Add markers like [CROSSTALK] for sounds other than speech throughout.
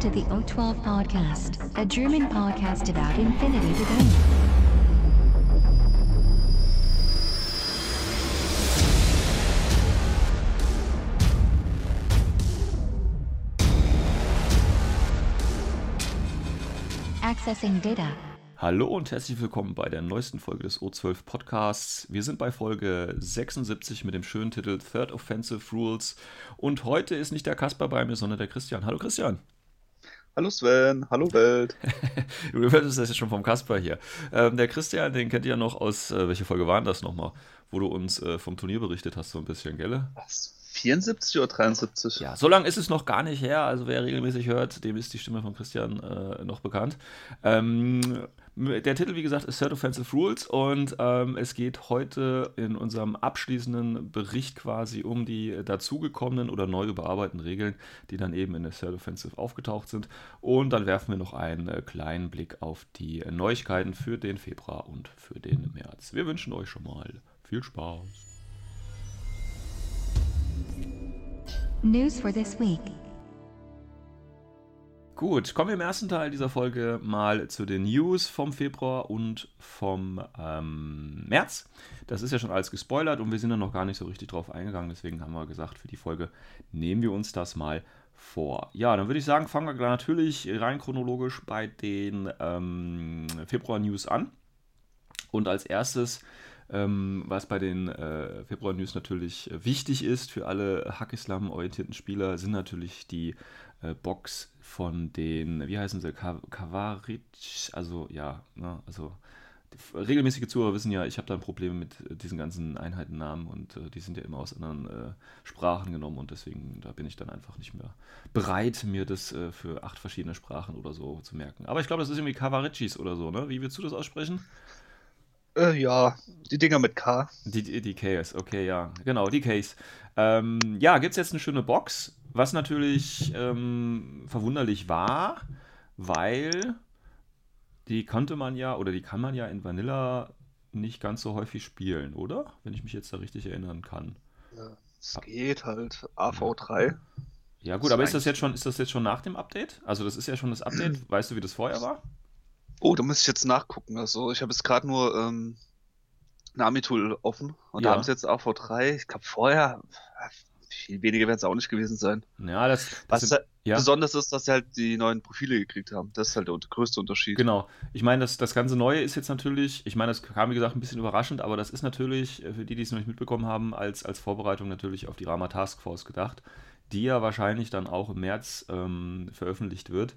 To the O12 Podcast, a German podcast about infinity to go. Accessing data. Hallo und herzlich willkommen bei der neuesten Folge des O12 Podcasts. Wir sind bei Folge 76 mit dem schönen Titel Third Offensive Rules. Und heute ist nicht der Kasper bei mir, sondern der Christian. Hallo Christian. Hallo Sven, hallo Welt. [LAUGHS] du hörtest das jetzt schon vom Kasper hier. Ähm, der Christian, den kennt ihr ja noch aus, äh, welche Folge waren das nochmal? Wo du uns äh, vom Turnier berichtet hast, so ein bisschen, gell? Was? 74 oder 73? Ja, so lange ist es noch gar nicht her. Also wer regelmäßig hört, dem ist die Stimme von Christian äh, noch bekannt. Ähm, der Titel, wie gesagt, ist Third Offensive Rules und ähm, es geht heute in unserem abschließenden Bericht quasi um die dazugekommenen oder neu überarbeiteten Regeln, die dann eben in der Third Offensive aufgetaucht sind. Und dann werfen wir noch einen äh, kleinen Blick auf die Neuigkeiten für den Februar und für den März. Wir wünschen euch schon mal viel Spaß. News for this week. Gut, kommen wir im ersten Teil dieser Folge mal zu den News vom Februar und vom ähm, März. Das ist ja schon alles gespoilert und wir sind da noch gar nicht so richtig drauf eingegangen. Deswegen haben wir gesagt, für die Folge nehmen wir uns das mal vor. Ja, dann würde ich sagen, fangen wir natürlich rein chronologisch bei den ähm, Februar-News an. Und als erstes ähm, was bei den äh, Februar-News natürlich wichtig ist für alle Hack-Islam-orientierten Spieler, sind natürlich die äh, Box von den, wie heißen sie, Kavaric, also ja, ne, also regelmäßige Zuhörer wissen ja, ich habe da ein Problem mit diesen ganzen Einheitennamen und äh, die sind ja immer aus anderen äh, Sprachen genommen und deswegen, da bin ich dann einfach nicht mehr bereit, mir das äh, für acht verschiedene Sprachen oder so zu merken. Aber ich glaube, das ist irgendwie Kavaricis oder so, ne? Wie willst du das aussprechen? Äh, ja, die Dinger mit K. Die, die, die Ks, okay, ja. Genau, die Ks. Ähm, ja, gibt es jetzt eine schöne Box, was natürlich ähm, verwunderlich war, weil die konnte man ja, oder die kann man ja in Vanilla nicht ganz so häufig spielen, oder? Wenn ich mich jetzt da richtig erinnern kann. Ja, es geht halt. AV3. Ja, gut, aber ist das jetzt schon, ist das jetzt schon nach dem Update? Also, das ist ja schon das Update. [CLEARS THROAT] Weißt du, wie das vorher war? Oh, da muss ich jetzt nachgucken. Also, ich habe jetzt gerade nur ähm, Nami-Tool offen und Ja. da haben sie jetzt AV3. Ich glaube, vorher viel weniger werden es auch nicht gewesen sein. Ja, das, das Was halt ja. besonders ist, dass sie halt die neuen Profile gekriegt haben. Das ist halt der größte Unterschied. Genau. Ich meine, das, das ganze Neue ist jetzt natürlich, ich meine, das kam wie gesagt ein bisschen überraschend, aber das ist natürlich, äh, für die, die es noch nicht mitbekommen haben, als, als Vorbereitung natürlich auf die Rama Task Force gedacht, die ja wahrscheinlich dann auch im März ähm, veröffentlicht wird.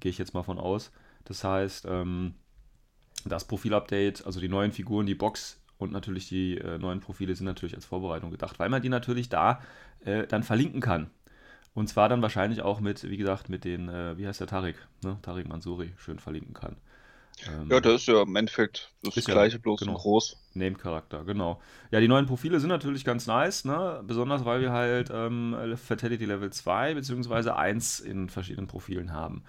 Gehe ich jetzt mal von aus. Das heißt, ähm, das Profilupdate, also die neuen Figuren, die Box und natürlich die äh, neuen Profile sind natürlich als Vorbereitung gedacht, weil man die natürlich da äh, dann verlinken kann. Und zwar dann wahrscheinlich auch mit, wie gesagt, mit den, äh, wie heißt der Tarik, ne? Tarik Mansuri schön verlinken kann. Ähm, Ja, das ist ja im Endeffekt das Ist ja, gleiche, bloß genau. groß. Name-Charakter, genau. Ja, die neuen Profile sind natürlich ganz nice, ne? Besonders weil wir halt ähm, Fatality Level 2 bzw. 1 in verschiedenen Profilen haben.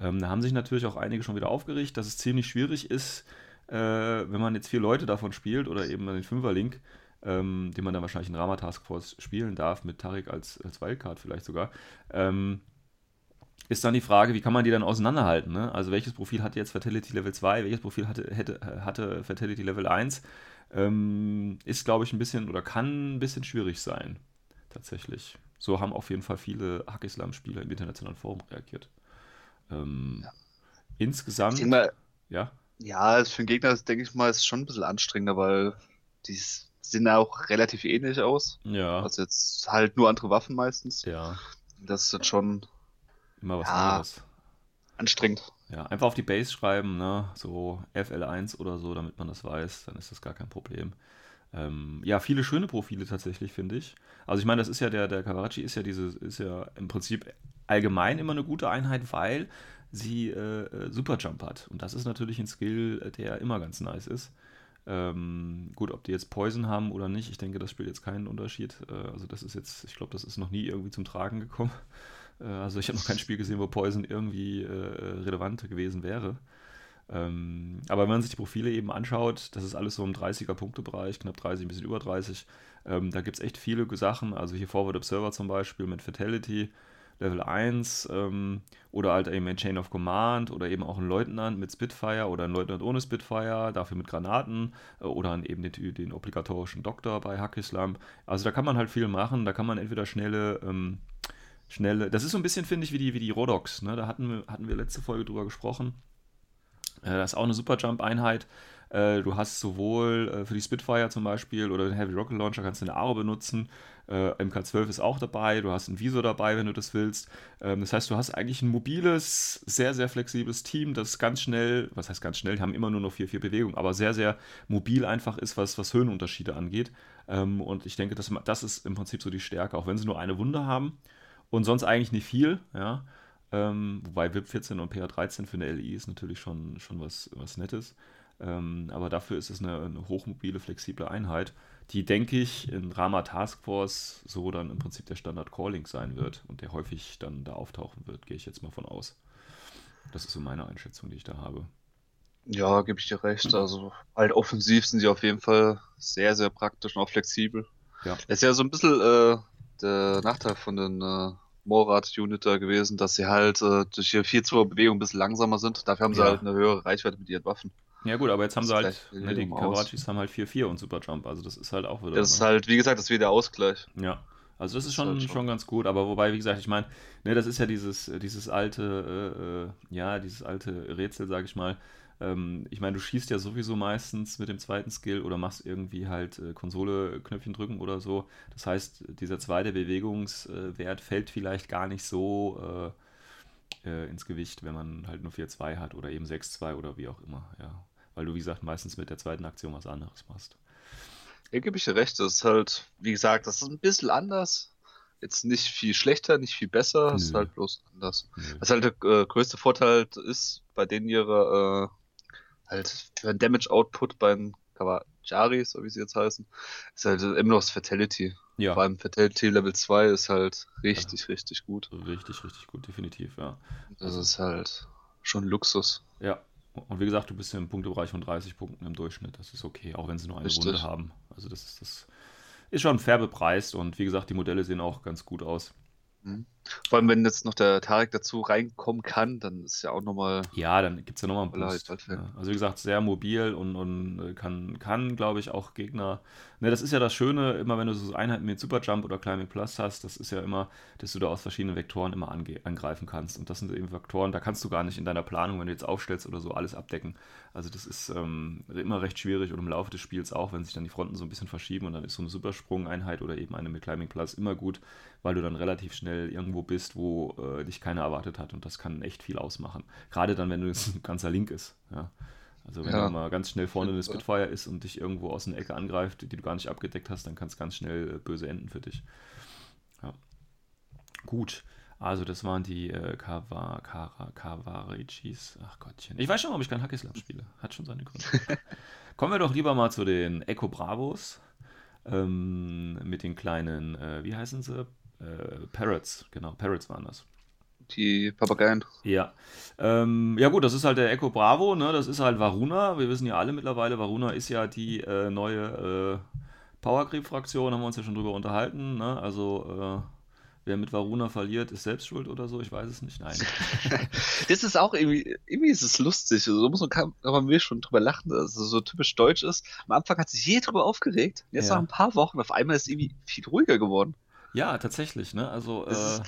Ähm, da haben sich natürlich auch einige schon wieder aufgeregt, dass es ziemlich schwierig ist, äh, wenn man jetzt vier Leute davon spielt oder eben den Fünfer-Link, ähm, den man dann wahrscheinlich in Rama Task Force spielen darf, mit Tarik als, als Wildcard vielleicht sogar. Ähm, ist dann die Frage, wie kann man die dann auseinanderhalten? Ne? Also welches Profil hatte jetzt Fatality Level 2, welches Profil hatte, hätte, hatte Fatality Level 1? Ähm, ist, glaube ich, ein bisschen oder kann ein bisschen schwierig sein. Tatsächlich. So haben auf jeden Fall viele Hack-Islam-Spieler im internationalen Forum reagiert. Ähm, Ja. Insgesamt, mal, ja, ja, für den Gegner, denke ich mal, ist schon ein bisschen anstrengender, weil die sehen auch relativ ähnlich aus. ja, Also jetzt halt nur andere Waffen meistens. ja, Das ist dann schon immer was Ja. anderes. anstrengend. Ja, einfach auf die Base schreiben, ne? so FL1 oder so, damit man das weiß, dann ist das gar kein Problem. Ähm, ja, viele schöne Profile tatsächlich, finde ich. Also ich meine, das ist ja der, der Kawarachi ist ja diese, ist ja im Prinzip allgemein immer eine gute Einheit, weil sie äh, äh, Superjump hat. Und das ist natürlich ein Skill, äh, der immer ganz nice ist. Ähm, gut, ob die jetzt Poison haben oder nicht, ich denke, das spielt jetzt keinen Unterschied. Äh, also das ist jetzt, ich glaube, das ist noch nie irgendwie zum Tragen gekommen. [LAUGHS] Äh, also ich habe noch kein Spiel gesehen, wo Poison irgendwie äh, relevant gewesen wäre. Ähm, aber wenn man sich die Profile eben anschaut, das ist alles so im 30er-Punkte-Bereich, knapp 30, ein bisschen über 30. Ähm, da gibt es echt viele Sachen. Also hier Forward Observer zum Beispiel mit Fatality. Level 1 ähm, oder halt eben ein Chain of Command oder eben auch ein Leutnant mit Spitfire oder ein Leutnant ohne Spitfire, dafür mit Granaten äh, oder eben den, den obligatorischen Doktor bei Hackislam. Also da kann man halt viel machen, da kann man entweder schnelle, ähm, schnelle, das ist so ein bisschen, finde ich, wie die, wie die Rodox, ne? da hatten wir, hatten wir letzte Folge drüber gesprochen. Äh, das ist auch eine Superjump-Einheit. Äh, du hast sowohl äh, für die Spitfire zum Beispiel oder den Heavy Rocket Launcher kannst du eine Aro benutzen. Äh, MK12 ist auch dabei. Du hast ein Visor dabei, wenn du das willst. Ähm, das heißt, du hast eigentlich ein mobiles, sehr, sehr flexibles Team, das ganz schnell, was heißt ganz schnell, die haben immer nur noch 4-4 Bewegung, aber sehr, sehr mobil einfach ist, was, was Höhenunterschiede angeht. Ähm, und ich denke, das, das ist im Prinzip so die Stärke, auch wenn sie nur eine Wunde haben und sonst eigentlich nicht viel, ja. Ähm, wobei VIP 14 und PA 13 für eine LI ist natürlich schon, schon was, was Nettes. Ähm, aber dafür ist es eine, eine, hochmobile, flexible Einheit, die, denke ich, in Rama Task Force so dann im Prinzip der Standard Calling sein wird und der häufig dann da auftauchen wird, gehe ich jetzt mal von aus. Das ist so meine Einschätzung, die ich da habe. Ja, gebe ich dir recht. Also halt offensiv sind sie auf jeden Fall sehr, sehr praktisch und auch flexibel. Ja. Das ist ja so ein bisschen äh, der Nachteil von den äh, Morad-Unit da gewesen, dass sie halt äh, durch ihre 4-2-Bewegung ein bisschen langsamer sind. Dafür haben sie ja. halt eine höhere Reichweite mit ihren Waffen. Ja gut, aber jetzt haben sie halt, ne, die Kawarachis haben halt 4-4 und Superjump, also das ist halt auch wieder. Das ist ne? halt, wie gesagt, das ist wieder Ausgleich. Ja. Also das ist schon, halt schon. schon ganz gut, aber wobei, wie gesagt, ich meine, ne, das ist ja dieses, dieses alte, äh, äh ja, dieses alte Rätsel, sag ich mal. Ähm, ich meine, du schießt ja sowieso meistens mit dem zweiten Skill oder machst irgendwie halt äh, Konsole-Knöpfchen drücken oder so. Das heißt, dieser zweite Bewegungswert fällt vielleicht gar nicht so äh, äh ins Gewicht, wenn man halt nur 4-2 hat oder eben 6-2 oder wie auch immer, ja weil du, wie gesagt, meistens mit der zweiten Aktion was anderes machst. Ja, gebe ich dir recht. Das ist halt, wie gesagt, das ist ein bisschen anders. Jetzt nicht viel schlechter, nicht viel besser, es ist halt bloß anders. Nö. Was halt der äh, größte Vorteil ist bei denen ihre äh, halt für ein Damage Output beim Kawajari, so wie sie jetzt heißen, ist halt immer noch das Fatality. Ja. Vor allem Fatality Level 2 ist halt richtig, ja. richtig gut. Richtig, richtig gut, definitiv, ja. Das also, ist halt schon Luxus. Ja, und wie gesagt, du bist ja im Punktebereich von 30 Punkten im Durchschnitt. Das ist okay, auch wenn sie nur eine Richtig. Runde haben. Also das ist, das ist schon fair bepreist und wie gesagt, die Modelle sehen auch ganz gut aus. Mhm. Vor allem, wenn jetzt noch der Tarek dazu reinkommen kann, dann ist ja auch nochmal. Ja, dann gibt es ja nochmal einen Boost. Halt ja. Also wie gesagt, sehr mobil und, und äh, kann, kann glaube ich, auch Gegner. Ne, das ist ja das Schöne, immer wenn du so Einheiten mit Superjump oder Climbing Plus hast, das ist ja immer, dass du da aus verschiedenen Vektoren immer angreifen kannst. Und das sind eben Vektoren, da kannst du gar nicht in deiner Planung, wenn du jetzt aufstellst oder so, alles abdecken. Also das ist ähm, immer recht schwierig und im Laufe des Spiels auch, wenn sich dann die Fronten so ein bisschen verschieben und dann ist so eine Supersprung-Einheit oder eben eine mit Climbing Plus immer gut, weil du dann relativ schnell irgendwo bist, wo äh, dich keiner erwartet hat und das kann echt viel ausmachen. Gerade dann, wenn du ein ganzer Link ist. Ja. Also wenn ja. du mal ganz schnell vorne eine Spitfire ist und dich irgendwo aus einer Ecke angreift, die du gar nicht abgedeckt hast, dann kann es ganz schnell äh, böse enden für dich. Ja. Gut. Also das waren die äh, Kawa, Kara, Kawarichis. Ach Gottchen. Ich weiß schon, warum ich kein Hackislam spiele. Hat schon seine Gründe. [LAUGHS] Kommen wir doch lieber mal zu den Echo Bravos. Ähm, mit den kleinen, äh, wie heißen sie? Äh, Parrots, genau, Parrots waren das. Die Papageien. Ja. Ähm, ja gut, das ist halt der Echo Bravo, ne? Das ist halt Varuna. Wir wissen ja alle mittlerweile, Varuna ist ja die äh, neue äh, Powercreep-Fraktion, haben wir uns ja schon drüber unterhalten. Ne? Also äh, wer mit Varuna verliert, ist selbst schuld oder so, ich weiß es nicht. Nein. [LAUGHS] das ist auch irgendwie, irgendwie ist es lustig. Also, so muss man, kann, kann man mir schon drüber lachen, dass es so typisch deutsch ist. Am Anfang hat sich je drüber aufgeregt. Jetzt ja. nach ein paar Wochen, auf einmal ist es irgendwie viel ruhiger geworden. Ja, tatsächlich, ne? Also, äh,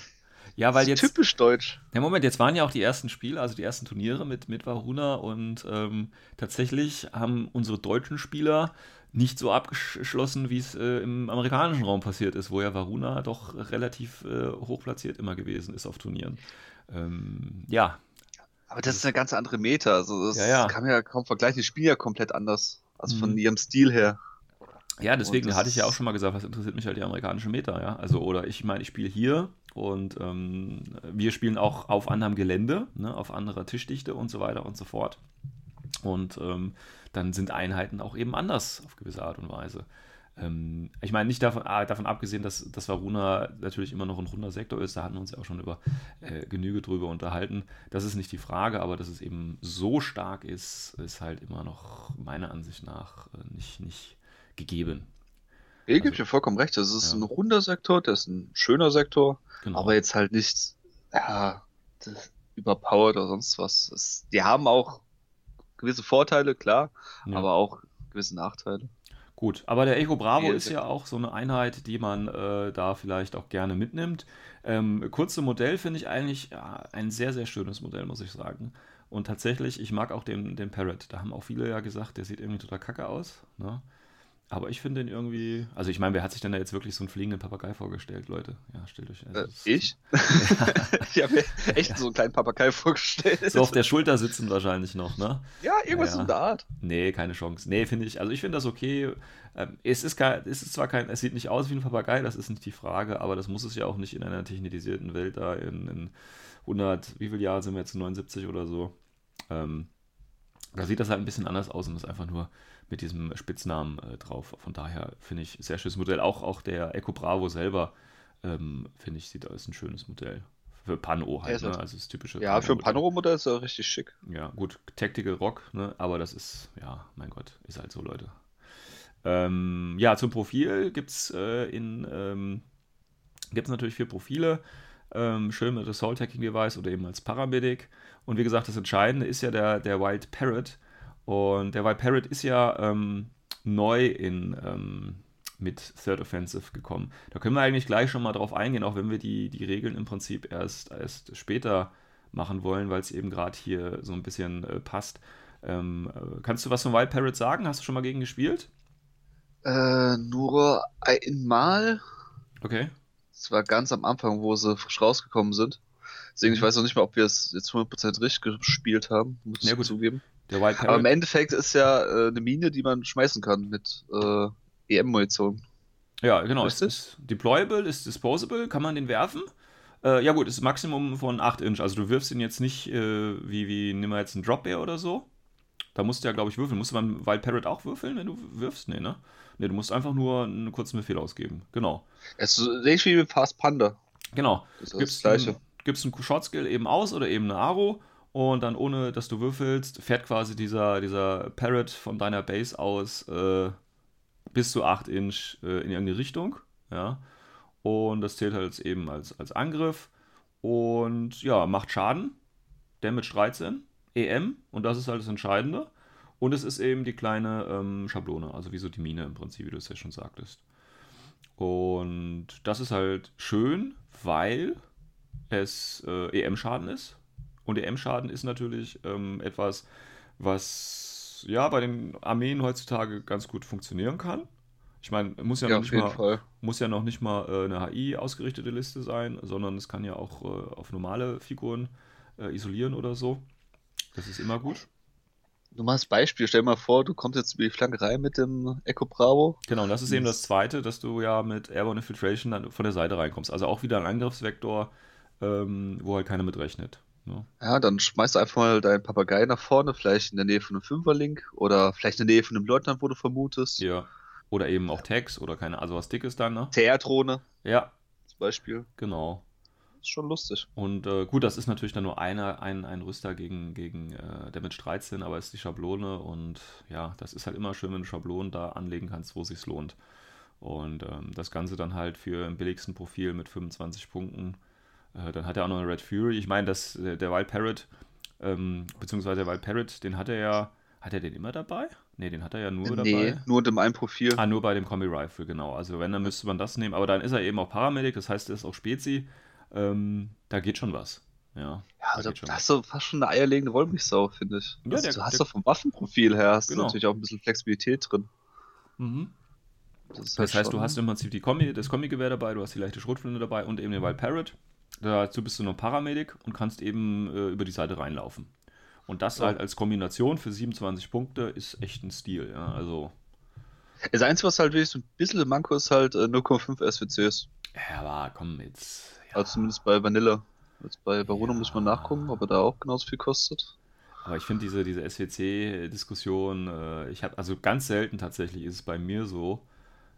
ja, weil jetzt. Typisch deutsch. Ja, Moment, jetzt waren ja auch die ersten Spiele, also die ersten Turniere mit, mit Varuna und ähm, tatsächlich haben unsere deutschen Spieler nicht so abgeschlossen, wie es äh, im amerikanischen Raum passiert ist, wo ja Varuna doch relativ äh, hoch platziert immer gewesen ist auf Turnieren. Ähm, ja. Aber das ist eine ganz andere Meta, also das ja, ja. kann man ja kaum vergleichen. Die spielen ja komplett anders, also mhm. von ihrem Stil her. Ja, deswegen hatte ich ja auch schon mal gesagt, was interessiert mich halt die amerikanische Meta, ja. Also, oder ich meine, ich spiele hier und ähm, wir spielen auch auf anderem Gelände, ne, auf anderer Tischdichte und so weiter und so fort. Und ähm, dann sind Einheiten auch eben anders auf gewisse Art und Weise. Ähm, ich meine, nicht davon, ah, davon abgesehen, dass, dass Varuna natürlich immer noch ein runder Sektor ist, da hatten wir uns ja auch schon über äh, Genüge drüber unterhalten. Das ist nicht die Frage, aber dass es eben so stark ist, ist halt immer noch meiner Ansicht nach äh, nicht, nicht gegeben. Ich also, gebe dir vollkommen recht. Das ist ja. ein runder Sektor, das ist ein schöner Sektor, genau. aber jetzt halt nicht ja, überpowered oder sonst was. Das, die haben auch gewisse Vorteile, klar, ja. aber auch gewisse Nachteile. Gut, aber der Echo Bravo ist ja auch so eine Einheit, die man äh, da vielleicht auch gerne mitnimmt. Ähm, kurze Modell finde ich eigentlich ja, ein sehr, sehr schönes Modell, muss ich sagen. Und tatsächlich, ich mag auch den, den Parrot. Da haben auch viele ja gesagt, der sieht irgendwie total kacke aus. Ne? Aber ich finde den irgendwie. Also, ich meine, wer hat sich denn da jetzt wirklich so einen fliegenden Papagei vorgestellt, Leute? Ja, stellt euch. Also, äh, ich? [LAUGHS] [LAUGHS] ich habe mir echt ja. so einen kleinen Papagei vorgestellt. So auf der Schulter sitzen wahrscheinlich noch, ne? Ja, irgendwas ja, in der Art. Nee, keine Chance. Nee, finde ich. Also, ich finde das okay. Ähm, es, ist kein, es ist zwar kein. Es sieht nicht aus wie ein Papagei, das ist nicht die Frage, aber das muss es ja auch nicht in einer technisierten Welt da in, in 100. Wie viele Jahre sind wir jetzt? 79 oder so? Ähm, da sieht das halt ein bisschen anders aus und ist einfach nur mit diesem Spitznamen äh, drauf. Von daher finde ich sehr schönes Modell. Auch, auch der Echo Bravo selber, ähm, finde ich, sieht ist ein schönes Modell. Für Pano halt, ne? also das typische. Ja, für ein Pano-Modell ist er richtig schick. Ja, gut, Tactical Rock, ne? aber das ist, ja, mein Gott, ist halt so, Leute. Ähm, ja, zum Profil gibt es äh, in, ähm, gibt's natürlich vier Profile. Ähm, schön mit Assault Hacking Device oder eben als Paramedic. Und wie gesagt, das Entscheidende ist ja der, der Wild Parrot. Und der Wild Parrot ist ja ähm, neu in, ähm, mit Third Offensive gekommen. Da können wir eigentlich gleich schon mal drauf eingehen, auch wenn wir die, die Regeln im Prinzip erst, erst später machen wollen, weil es eben gerade hier so ein bisschen äh, passt. Ähm, äh, kannst du was von Wild Parrot sagen? Hast du schon mal gegen gespielt? Äh, nur einmal. Okay. Das war ganz am Anfang, wo sie frisch rausgekommen sind. Deswegen, ich mhm. weiß noch nicht mal, ob wir es jetzt 100% richtig gespielt haben, muss ich ja, zugeben. Der White Aber im Endeffekt ist ja äh, eine Mine, die man schmeißen kann mit äh, EM-Munition. Ja, genau. Es ist deployable, ist disposable, kann man den werfen. Äh, ja gut, ist Maximum von 8 Inch. Also du wirfst ihn jetzt nicht äh, wie, wie, nimm mal jetzt einen Drop Bear oder so. Da musst du ja, glaube ich, würfeln. Musst du beim Wild Parrot auch würfeln, wenn du wirfst? Nee, ne? Nee, du musst einfach nur einen kurzen Befehl ausgeben. Genau. Es ist ähnlich wie mit Fast Panda. Genau. Das ist gibst das Gleiche. Ein, gibst einen Short Skill eben aus oder eben eine Aro und dann ohne, dass du würfelst, fährt quasi dieser, dieser Parrot von deiner Base aus äh, bis zu 8 Inch äh, in irgendeine Richtung. Ja. Und das zählt halt eben als, als Angriff. Und ja, macht Schaden. Damage 13. EM. Und das ist halt das Entscheidende. Und es ist eben die kleine ähm, Schablone, also wie so die Mine im Prinzip, wie du es ja schon sagtest. Und das ist halt schön, weil es äh, EM-Schaden ist. Und der M-Schaden ist natürlich ähm, etwas, was ja bei den Armeen heutzutage ganz gut funktionieren kann. Ich meine, muss ja, ja, noch nicht mal, muss ja noch nicht mal äh, eine HI ausgerichtete Liste sein, sondern es kann ja auch äh, auf normale Figuren äh, isolieren oder so. Das ist immer gut. Du machst Beispiel, stell dir mal vor, du kommst jetzt über die Flanke rein mit dem Echo Bravo. Genau, und das ist eben das zweite, dass du ja mit Airborne Infiltration dann von der Seite reinkommst. Also auch wieder ein Angriffsvektor, ähm, wo halt keiner mit Ne? Ja, dann schmeißt du einfach mal deinen Papagei nach vorne, vielleicht in der Nähe von einem Fünferlink oder vielleicht in der Nähe von einem Leutnant, wo du vermutest. Ja. Oder eben auch Tags oder keine, also was Dickes dann, ne? TR-Drohne. Ja. Zum Beispiel. Genau. Ist schon lustig. Und äh, gut, das ist natürlich dann nur einer, ein, ein Rüster gegen, gegen äh, Damage 13, aber ist die Schablone und ja, das ist halt immer schön, wenn du Schablonen da anlegen kannst, wo es sich lohnt. Und ähm, das Ganze dann halt für im billigsten Profil mit 25 Punkten äh, dann hat er auch noch eine Red Fury. Ich meine, dass äh, der Wild Parrot, ähm, beziehungsweise der Wild Parrot, den hat er ja. Hat er den immer dabei? Ne, den hat er ja nur nee, dabei. Nee, nur in dem einen Profil. Ah, nur bei dem Kombi Rifle, genau. Also wenn, dann müsste man das nehmen. Aber dann ist er eben auch Paramedic, das heißt, er ist auch Spezi. Ähm, da geht schon was. Ja, ja also da hast du fast schon eine eierlegende Wollmilchsau, finde ich. Ja, also, der, du hast der, doch vom Waffenprofil her hast genau. natürlich auch ein bisschen Flexibilität drin. Mhm. Das, das heißt, schon... du hast im Prinzip die Kombi, das Kombi-Gewehr dabei, du hast die leichte Schrotflinte dabei und eben den Wild Parrot. Dazu bist du noch Paramedic und kannst eben äh, über die Seite reinlaufen. Und das ja. halt als Kombination für 27 Punkte ist echt ein Stil. Ja, also. Das Einzige, was halt wirklich so ein bisschen Manko ist, halt äh, 0,5 SWCs. Ja, aber komm jetzt. Ja. Also zumindest bei Vanilla. Jetzt bei Barono ja. muss man nachgucken, ob er da auch genauso viel kostet. Aber ich finde diese, diese SWC-Diskussion, äh, ich habe also ganz selten tatsächlich ist es bei mir so,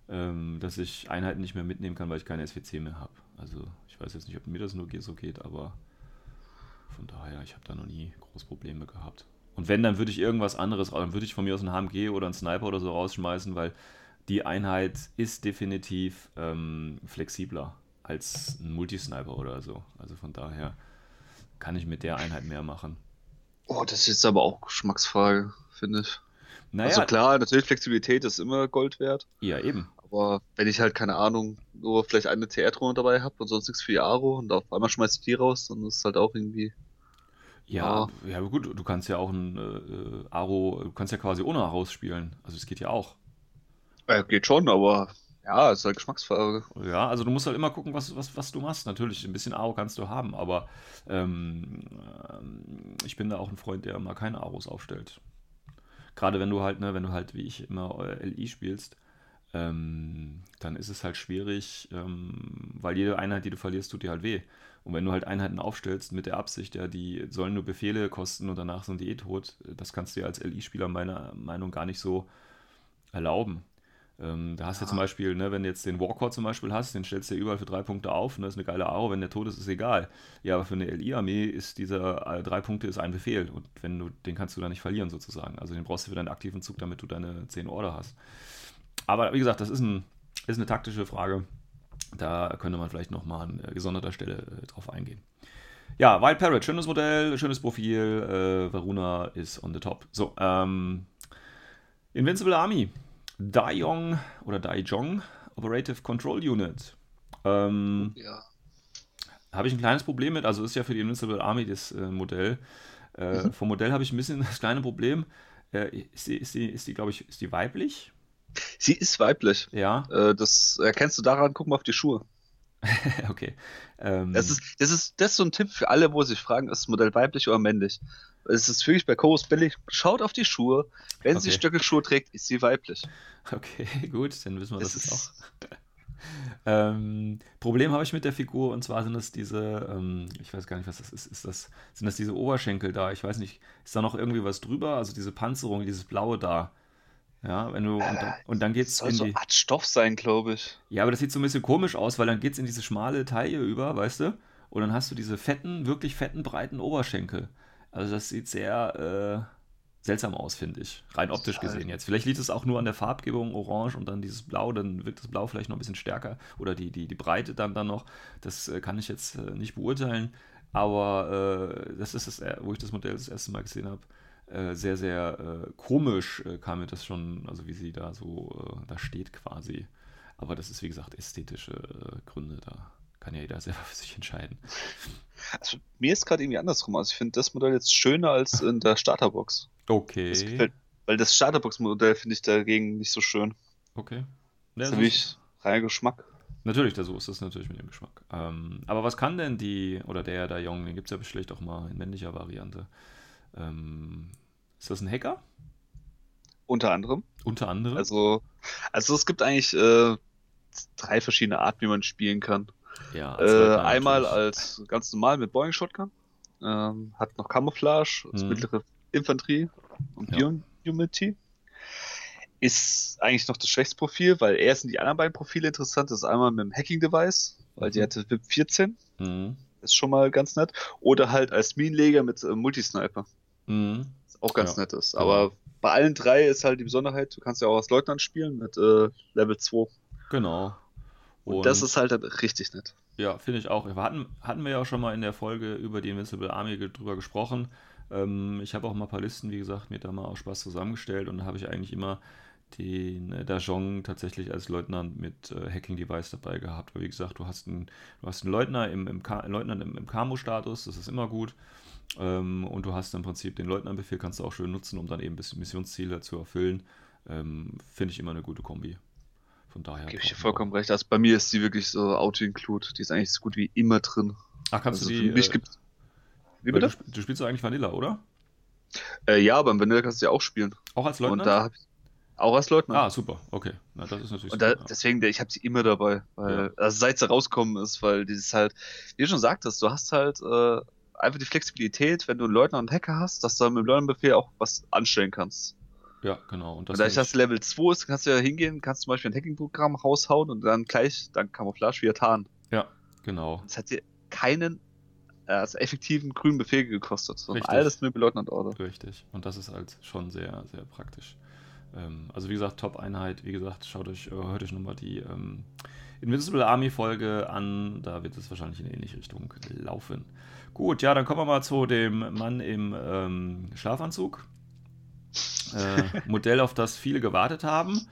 ähm, dass ich Einheiten nicht mehr mitnehmen kann, weil ich keine SWC mehr habe. Also ich weiß jetzt nicht, ob mir das nur so geht, aber von daher, ich habe da noch nie groß Probleme gehabt. Und wenn, dann würde ich irgendwas anderes, dann würde ich von mir aus ein HMG oder einen Sniper oder so rausschmeißen, weil die Einheit ist definitiv ähm, flexibler als ein Multisniper oder so. Also von daher kann ich mit der Einheit mehr machen. Oh, das ist jetzt aber auch Geschmacksfrage, finde ich. Naja, Also klar, natürlich Flexibilität ist immer Gold wert. ja, eben. Aber wenn ich halt, keine Ahnung, nur vielleicht eine TR-Drohne dabei habe und sonst nichts für die Aro und auf einmal schmeißt ich die raus, dann ist es halt auch irgendwie. Ja, ja, aber gut, du kannst ja auch ein äh, äh, Aro, du kannst ja quasi ohne Aros spielen. Also es geht ja auch. Äh, geht schon, aber ja, ist halt Geschmacksfrage. Ja, also du musst halt immer gucken, was, was, was du machst. Natürlich, ein bisschen Aro kannst du haben, aber ähm, ähm, ich bin da auch ein Freund, der mal keine Aros aufstellt. Gerade wenn du halt, ne, wenn du halt wie ich immer äh, LI spielst, ähm, dann ist es halt schwierig, ähm, weil jede Einheit, die du verlierst, tut dir halt weh. Und wenn du halt Einheiten aufstellst mit der Absicht, ja, die sollen nur Befehle kosten und danach sind die eh tot, das kannst du dir als LI-Spieler meiner Meinung nach gar nicht so erlauben. Ähm, da hast du Ja. zum Beispiel, ne, wenn du jetzt den Warcore zum Beispiel hast, den stellst du ja überall für drei Punkte auf und das ist eine geile Aro, wenn der tot ist, ist egal. Ja, aber für eine LI-Armee ist dieser äh, drei Punkte ist ein Befehl und wenn du, den kannst du da nicht verlieren sozusagen. Also den brauchst du für deinen aktiven Zug, damit du deine 10 Order hast. Aber wie gesagt, das ist, ein, ist eine taktische Frage. Da könnte man vielleicht nochmal an gesonderter Stelle äh, drauf eingehen. Ja, Wild Parrot, schönes Modell, schönes Profil. Äh, Varuna ist on the top. So, ähm, Invincible Army. Daiyong oder Daijong Operative Control Unit. Ähm, Ja. habe ich ein kleines Problem mit. Also ist ja für die Invincible Army das äh, Modell. Äh, Mhm. Vom Modell habe ich ein bisschen [LAUGHS] das kleine Problem. Äh, ist die, ist die, ist die glaube ich, ist die weiblich? Sie ist weiblich. Ja, Äh, das erkennst du daran, guck mal auf die Schuhe. [LAUGHS] okay. Ähm, Das ist, das ist, das ist so ein Tipp für alle, wo sich fragen, ist das Modell weiblich oder männlich? Es ist wirklich bei Chorus billig. Schaut auf die Schuhe. Wenn sie Okay. Stöckelschuhe trägt, ist sie weiblich. Okay, [LAUGHS] gut, dann wissen wir das Es jetzt ist- auch. [LAUGHS] ähm, Problem habe ich mit der Figur und zwar sind das diese, ähm, ich weiß gar nicht, was das ist, ist das, sind das diese Oberschenkel da? Ich weiß nicht, ist da noch irgendwie was drüber? Also diese Panzerung, dieses Blaue da. Ja, wenn du, und dann, und dann geht's Soll in so die, Art Stoff sein, glaube ich. ja, aber das sieht so ein bisschen komisch aus, weil dann geht's in diese schmale Taille über, weißt du? Und dann hast du diese fetten, wirklich fetten, breiten Oberschenkel. Also das sieht sehr äh, seltsam aus, finde ich. Rein optisch Halt. gesehen jetzt. Vielleicht liegt es auch nur an der Farbgebung orange und dann dieses Blau, dann wirkt das Blau vielleicht noch ein bisschen stärker. Oder die, die, die Breite dann, dann noch. Das äh, kann ich jetzt äh, nicht beurteilen. Aber äh, das ist es, äh, wo ich das Modell das erste Mal gesehen habe. Äh, sehr, sehr äh, komisch äh, kam mir das schon, also wie sie da so äh, da steht quasi. Aber das ist, wie gesagt, ästhetische Gründe. Da kann ja jeder [LAUGHS] selber für sich entscheiden. Also, mir ist gerade irgendwie andersrum. Also, ich finde das Modell jetzt schöner als in der Starterbox. Okay. Das gefällt, weil das Starterbox-Modell finde ich dagegen nicht so schön. Okay. Ja, Das ist so nämlich reiner Geschmack. Natürlich, da so ist das natürlich mit dem Geschmack. Ähm, aber was kann denn die, oder der da Jong, den gibt es ja vielleicht auch mal in männlicher Variante. Ähm, ist das ein Hacker? Unter anderem. Unter anderem? Also, also es gibt eigentlich äh, drei verschiedene Arten, wie man spielen kann. ja, Äh, Leutnant einmal natürlich. als ganz normal mit Boeing Shotgun. Ähm, hat noch Camouflage, Mhm. mittlere Infanterie und Ja. Bioimmunity. Ist eigentlich noch das schwächste Profil, weil eher sind die anderen beiden Profile interessant. Das ist einmal mit dem Hacking-Device, weil die Mhm. hatte VIP 14. Mhm. Ist schon mal ganz nett. Oder halt als Minenleger mit äh, Multisniper. Mhm. Auch ganz Ja. nett ist. Genau. Aber bei allen drei ist halt die Besonderheit, du kannst ja auch als Leutnant spielen mit äh, Level 2. Genau. Und, das ist halt richtig nett. Ja, finde ich auch. Wir hatten, hatten wir ja auch schon mal in der Folge über die Invincible Army drüber gesprochen. Ähm, ich habe auch mal ein paar Listen, wie gesagt, mir da mal aus Spaß zusammengestellt und da habe ich eigentlich immer den äh, Dajong tatsächlich als Leutnant mit äh, Hacking-Device dabei gehabt. Weil wie gesagt, du hast einen, du hast einen Leutnant im, im, Ka Leutnant im, im Camo-Status, das ist immer gut. Ähm, und du hast im Prinzip den Leutnantbefehl, kannst du auch schön nutzen, um dann eben ein bisschen Missionsziele zu erfüllen. Ähm, Finde ich immer eine gute Kombi. Von daher. Gebe ich dir vollkommen recht. Also bei mir ist die wirklich so Auto-Include. Die ist eigentlich so gut wie immer drin. Ach, kannst also du die. für mich äh, gibt's. Wie bitte? Du, du spielst doch eigentlich Vanilla, oder? Äh, ja, aber im Vanilla kannst du ja auch spielen. Auch als Und Leutnant? da hab ich auch als Leutnant. ah, super, okay. Na, das ist natürlich Und da, super, ja. deswegen, ich habe sie immer dabei. Weil, also seit sie rauskommen ist, weil dieses halt, wie du schon sagtest, du hast halt äh, einfach die Flexibilität, wenn du einen Leutnant und einen Hacker hast, dass du mit dem Leutnantbefehl auch was anstellen kannst. Ja, genau. Und das Und da ich das Level 2 ist, kannst du ja hingehen, kannst zum Beispiel ein Hacking-Programm raushauen und dann gleich dann Camouflage wieder tarnen. Ja, genau. Das hat dir keinen also effektiven grünen Befehl gekostet, Richtig. alles nur mit Leutnant Order. Richtig. Und das ist halt schon sehr, sehr praktisch. Ähm, also wie gesagt, Top-Einheit. Wie gesagt, schaut euch, äh, hört euch nochmal die ähm, Invincible Army Folge an. Da wird es wahrscheinlich in eine ähnliche Richtung laufen. Gut, ja, dann kommen wir mal zu dem Mann im ähm, Schlafanzug. Äh, [LAUGHS] Modell, auf das viele gewartet haben.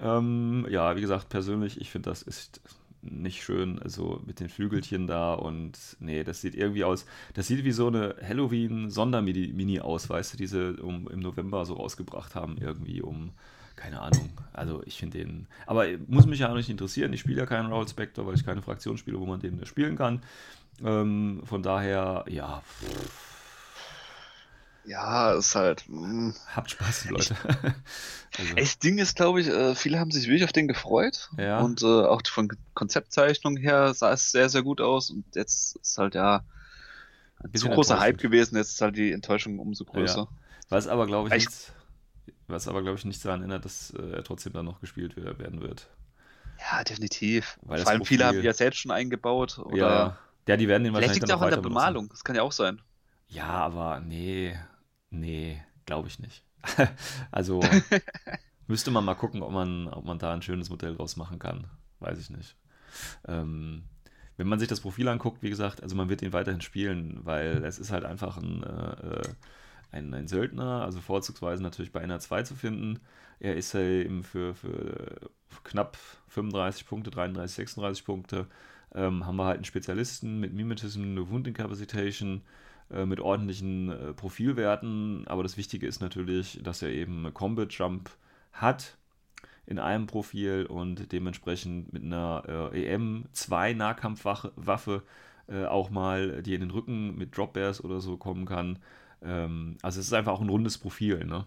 Ähm, ja, wie gesagt, persönlich, ich finde, das ist nicht schön, also mit den Flügelchen da und nee, das sieht irgendwie aus, das sieht wie so eine Halloween-Sondermini aus, weißt du, diese um, im November so rausgebracht haben, irgendwie um, keine Ahnung, also ich finde den, aber muss mich ja auch nicht interessieren, ich spiele ja keinen Raul Spector, weil ich keine Fraktion spiele, wo man den spielen kann, ähm, von daher, ja, ja, ist halt. Mh. Hm. Habt Spaß, Leute. [LAUGHS] also. Das Ding ist, glaube ich, äh, viele haben sich wirklich auf den gefreut. Ja. Und äh, auch von Konzeptzeichnung her sah es sehr, sehr gut aus. Und jetzt ist halt ja ein zu großer Hype gewesen. Jetzt ist halt die Enttäuschung umso größer. Ja. Was aber, glaube ich, nichts, was aber, glaube ich, nichts daran ändert, dass äh, er trotzdem dann noch gespielt werden wird. Ja, definitiv. Weil Vor allem Profil... viele haben ja selbst schon eingebaut. Oder ja. ja, die werden den wahrscheinlich Vielleicht liegt auch an der Bemalung. Das kann ja auch sein. Ja, aber nee, Nee, glaube ich nicht. [LAUGHS] also [LAUGHS] müsste man mal gucken, ob man, ob man da ein schönes Modell draus machen kann. Weiß ich nicht. Ähm, wenn man sich das Profil anguckt, wie gesagt, also man wird ihn weiterhin spielen, weil es ist halt einfach ein, äh, ein, ein Söldner, also vorzugsweise natürlich bei NR2 zu finden. Er ist ja eben für, für knapp 35 Punkte, 33, 36 Punkte. Ähm, haben wir halt einen Spezialisten mit Mimetism, eine Wound Incapacitation, äh, mit ordentlichen äh, Profilwerten. Aber das Wichtige ist natürlich, dass er eben Combat Jump hat in einem Profil und dementsprechend mit einer äh, EM2 Nahkampfwaffe äh, auch mal, die in den Rücken mit Drop Bears oder so kommen kann. Ähm, also es ist einfach auch ein rundes Profil, ne?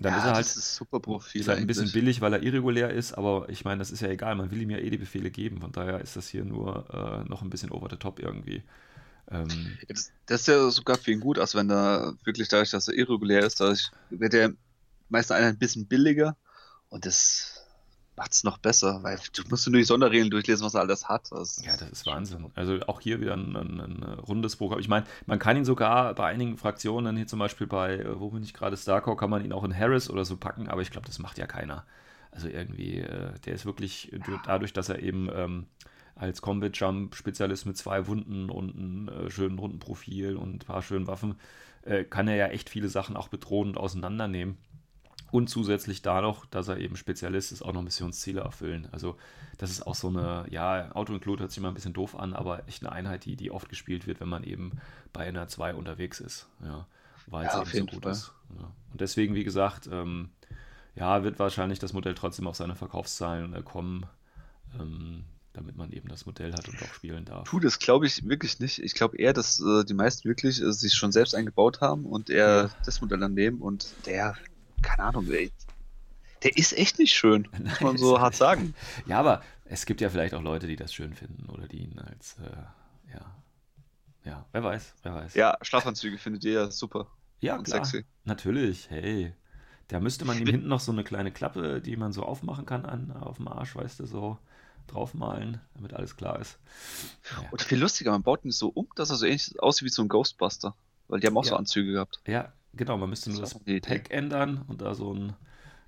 Dann ja, ist er halt, das ist super Profil ist halt ein bisschen billig, weil er irregulär ist, aber ich meine, das ist ja egal, man will ihm ja eh die Befehle geben, von daher ist das hier nur äh, noch ein bisschen over the top irgendwie. Ähm, das, ist ja sogar für ihn gut, als wenn er wirklich dadurch, dass er irregulär ist, dadurch wird er meistens ein bisschen billiger und das macht es noch besser, weil du musst nur die Sonderregeln durchlesen, was er alles hat. Das ja, das ist Wahnsinn. Also auch hier wieder ein, ein, ein rundes Programm. Ich meine, man kann ihn sogar bei einigen Fraktionen, hier zum Beispiel bei, äh, wo bin ich gerade, Starcore, kann man ihn auch in Harris oder so packen, aber ich glaube, das macht ja keiner. Also irgendwie, äh, der ist wirklich ja. dadurch, dass er eben ähm, als Combat Jump Spezialist mit zwei Wunden und einem äh, schönen runden Profil und ein paar schönen Waffen, äh, kann er ja echt viele Sachen auch bedrohen und auseinandernehmen. Und zusätzlich da noch, dass er eben Spezialist ist, auch noch Missionsziele erfüllen. Also das ist auch so eine, ja, Auto-Include hört sich mal ein bisschen doof an, aber echt eine Einheit, die, die oft gespielt wird, wenn man eben bei einer 2 unterwegs ist. Ja, weil es ja, eben so gut Fall. ist. Ja. Und deswegen, wie gesagt, ähm, ja, wird wahrscheinlich das Modell trotzdem auf seine Verkaufszahlen äh, kommen. Ähm, damit man eben das Modell hat und auch spielen darf. Tu, das glaube ich wirklich nicht. Ich glaube eher, dass äh, die meisten wirklich äh, sich schon selbst eingebaut haben und er ja. das Modell dann nehmen und der, keine Ahnung, ey, der ist echt nicht schön, [LAUGHS] muss man so hart sagen. Ja, aber es gibt ja vielleicht auch Leute, die das schön finden oder die ihn als, äh, ja, ja, wer weiß, wer weiß. Ja, Schlafanzüge findet ihr ja super. Ja, klar, sexy. natürlich, hey. Da müsste man ihm hinten noch so eine kleine Klappe, die man so aufmachen kann an, auf dem Arsch, weißt du, so draufmalen, damit alles klar ist. Ja. Und viel lustiger, man baut ihn so um, dass er so ähnlich aussieht wie so ein Ghostbuster. Weil die haben auch ja. so Anzüge gehabt. Ja, genau, man müsste nur das, das Pack ändern und da so ein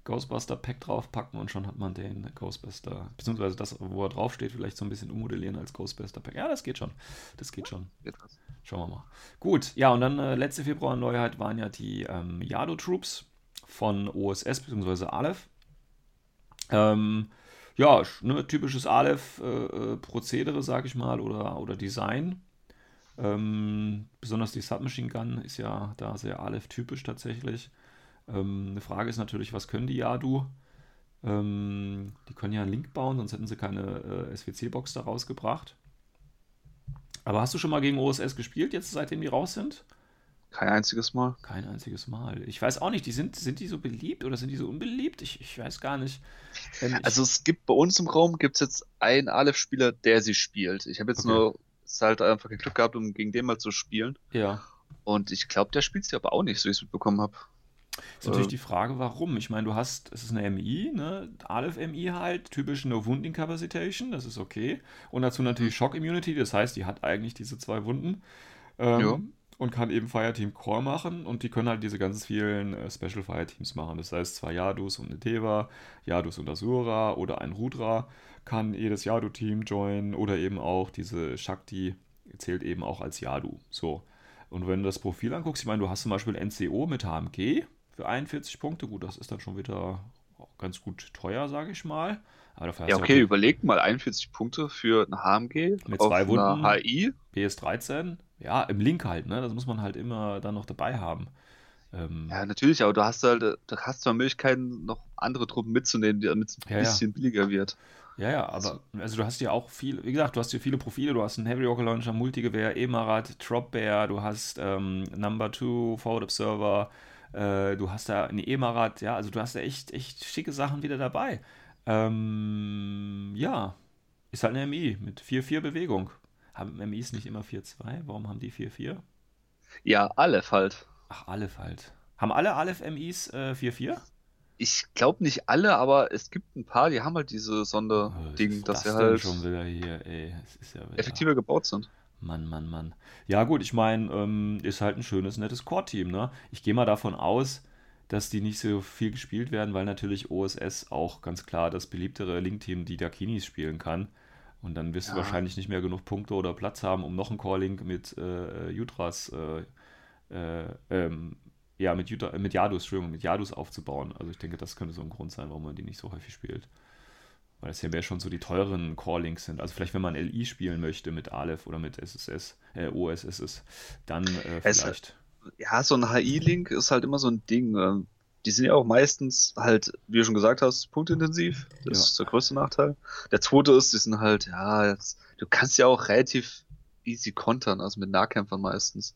Ghostbuster-Pack draufpacken und schon hat man den Ghostbuster, beziehungsweise das, wo er draufsteht, vielleicht so ein bisschen ummodellieren als Ghostbuster-Pack. Ja, das geht schon. Das geht schon. Schauen wir mal. Gut, ja, und dann äh, letzte Februar-Neuheit waren ja die ähm, Yado-Troops von OSS bzw. Aleph. Ähm, ja, ne, typisches Aleph-Prozedere, äh, sag ich mal, oder, oder Design. Ähm, besonders die Submachine Gun ist ja da sehr Aleph-typisch tatsächlich. Ähm, eine Frage ist natürlich, was können die Yadu? Ähm, die können ja einen Link bauen, sonst hätten sie keine äh, SWC-Box da rausgebracht. Aber hast du schon mal gegen OSS gespielt, jetzt seitdem die raus sind? Kein einziges Mal. Kein einziges Mal. Ich weiß auch nicht, die sind, sind die so beliebt oder sind die so unbeliebt? Ich, ich weiß gar nicht. Ähm, also es gibt bei uns im Raum gibt es jetzt einen Aleph-Spieler, der sie spielt. Ich habe jetzt okay. nur halt einfach Glück gehabt, um gegen den mal zu spielen. Ja. Und ich glaube, der spielt sie aber auch nicht, so wie ich es mitbekommen habe. Ist natürlich äh, die Frage, warum. Ich meine, du hast, es ist eine MI, ne? Aleph MI halt, typisch No Wound Incapacitation, das ist okay. Und dazu natürlich mhm. Shock Immunity, das heißt, die hat eigentlich diese zwei Wunden. Ähm, ja. Und kann eben Fireteam Core machen und die können halt diese ganz vielen äh, Special Fireteams machen. Das heißt, zwei Yadus und eine Teva, Yadus und Asura oder ein Rudra kann jedes Yadu-Team joinen oder eben auch diese Shakti zählt eben auch als Yadu. So. Und wenn du das Profil anguckst, ich meine, du hast zum Beispiel NCO mit HMG für 41 Punkte. Gut, das ist dann schon wieder ganz gut teuer, sage ich mal. ja, okay, überlegt mal 41 Punkte für ein HMG mit zwei Wunden, HI. PS13, ja, im Link halt, ne? Das muss man halt immer dann noch dabei haben. Ähm, ja, natürlich, aber du hast halt, du hast zwar Möglichkeiten, noch andere Truppen mitzunehmen, damit es ein ja, bisschen ja. billiger wird. Ja, ja, aber also du hast ja auch viel, wie gesagt, du hast hier viele Profile, du hast einen Heavy Rocket Launcher, Multigewehr, Emarat, Drop Bear, du hast ähm, Number 2, Forward Observer, äh, du hast da eine Emarat, ja, also du hast da echt, echt schicke Sachen wieder dabei. Ähm, ja, ist halt eine MI mit 4-4 Bewegung. Haben MIs nicht immer 4-2? Warum haben die 4-4? Ja, Aleph halt. Ach, Aleph halt. Haben alle Aleph MIs 4-4? Äh, ich glaube nicht alle, aber es gibt ein paar, die haben halt diese Sonderding, oh, dass sie halt schon wieder hier, ey. Ja wieder... effektiver gebaut sind. Mann, Mann, Mann. Ja, gut, ich meine, ähm, ist halt ein schönes, nettes Core-Team, ne? Ich gehe mal davon aus, dass die nicht so viel gespielt werden, weil natürlich OSS auch ganz klar das beliebtere Link-Team, die Dakinis spielen kann. Und dann wirst ja. du wahrscheinlich nicht mehr genug Punkte oder Platz haben, um noch einen Core-Link mit äh, Jutras, äh, äh, ähm, ja, mit, Jutra, mit Yadus, Entschuldigung, mit Yadus aufzubauen. Also ich denke, das könnte so ein Grund sein, warum man die nicht so häufig spielt. Weil es ja mehr schon so die teuren Core-Links sind. Also vielleicht, wenn man LI spielen möchte mit Aleph oder mit SSS, äh, OSSS, dann äh, vielleicht. ja, so ein HI-Link ist halt immer so ein Ding. Die sind ja auch meistens halt, wie du schon gesagt hast, punktintensiv. Das ja. ist der größte Nachteil. Der zweite ist, die sind halt, ja, jetzt, du kannst ja auch relativ easy kontern, also mit Nahkämpfern meistens.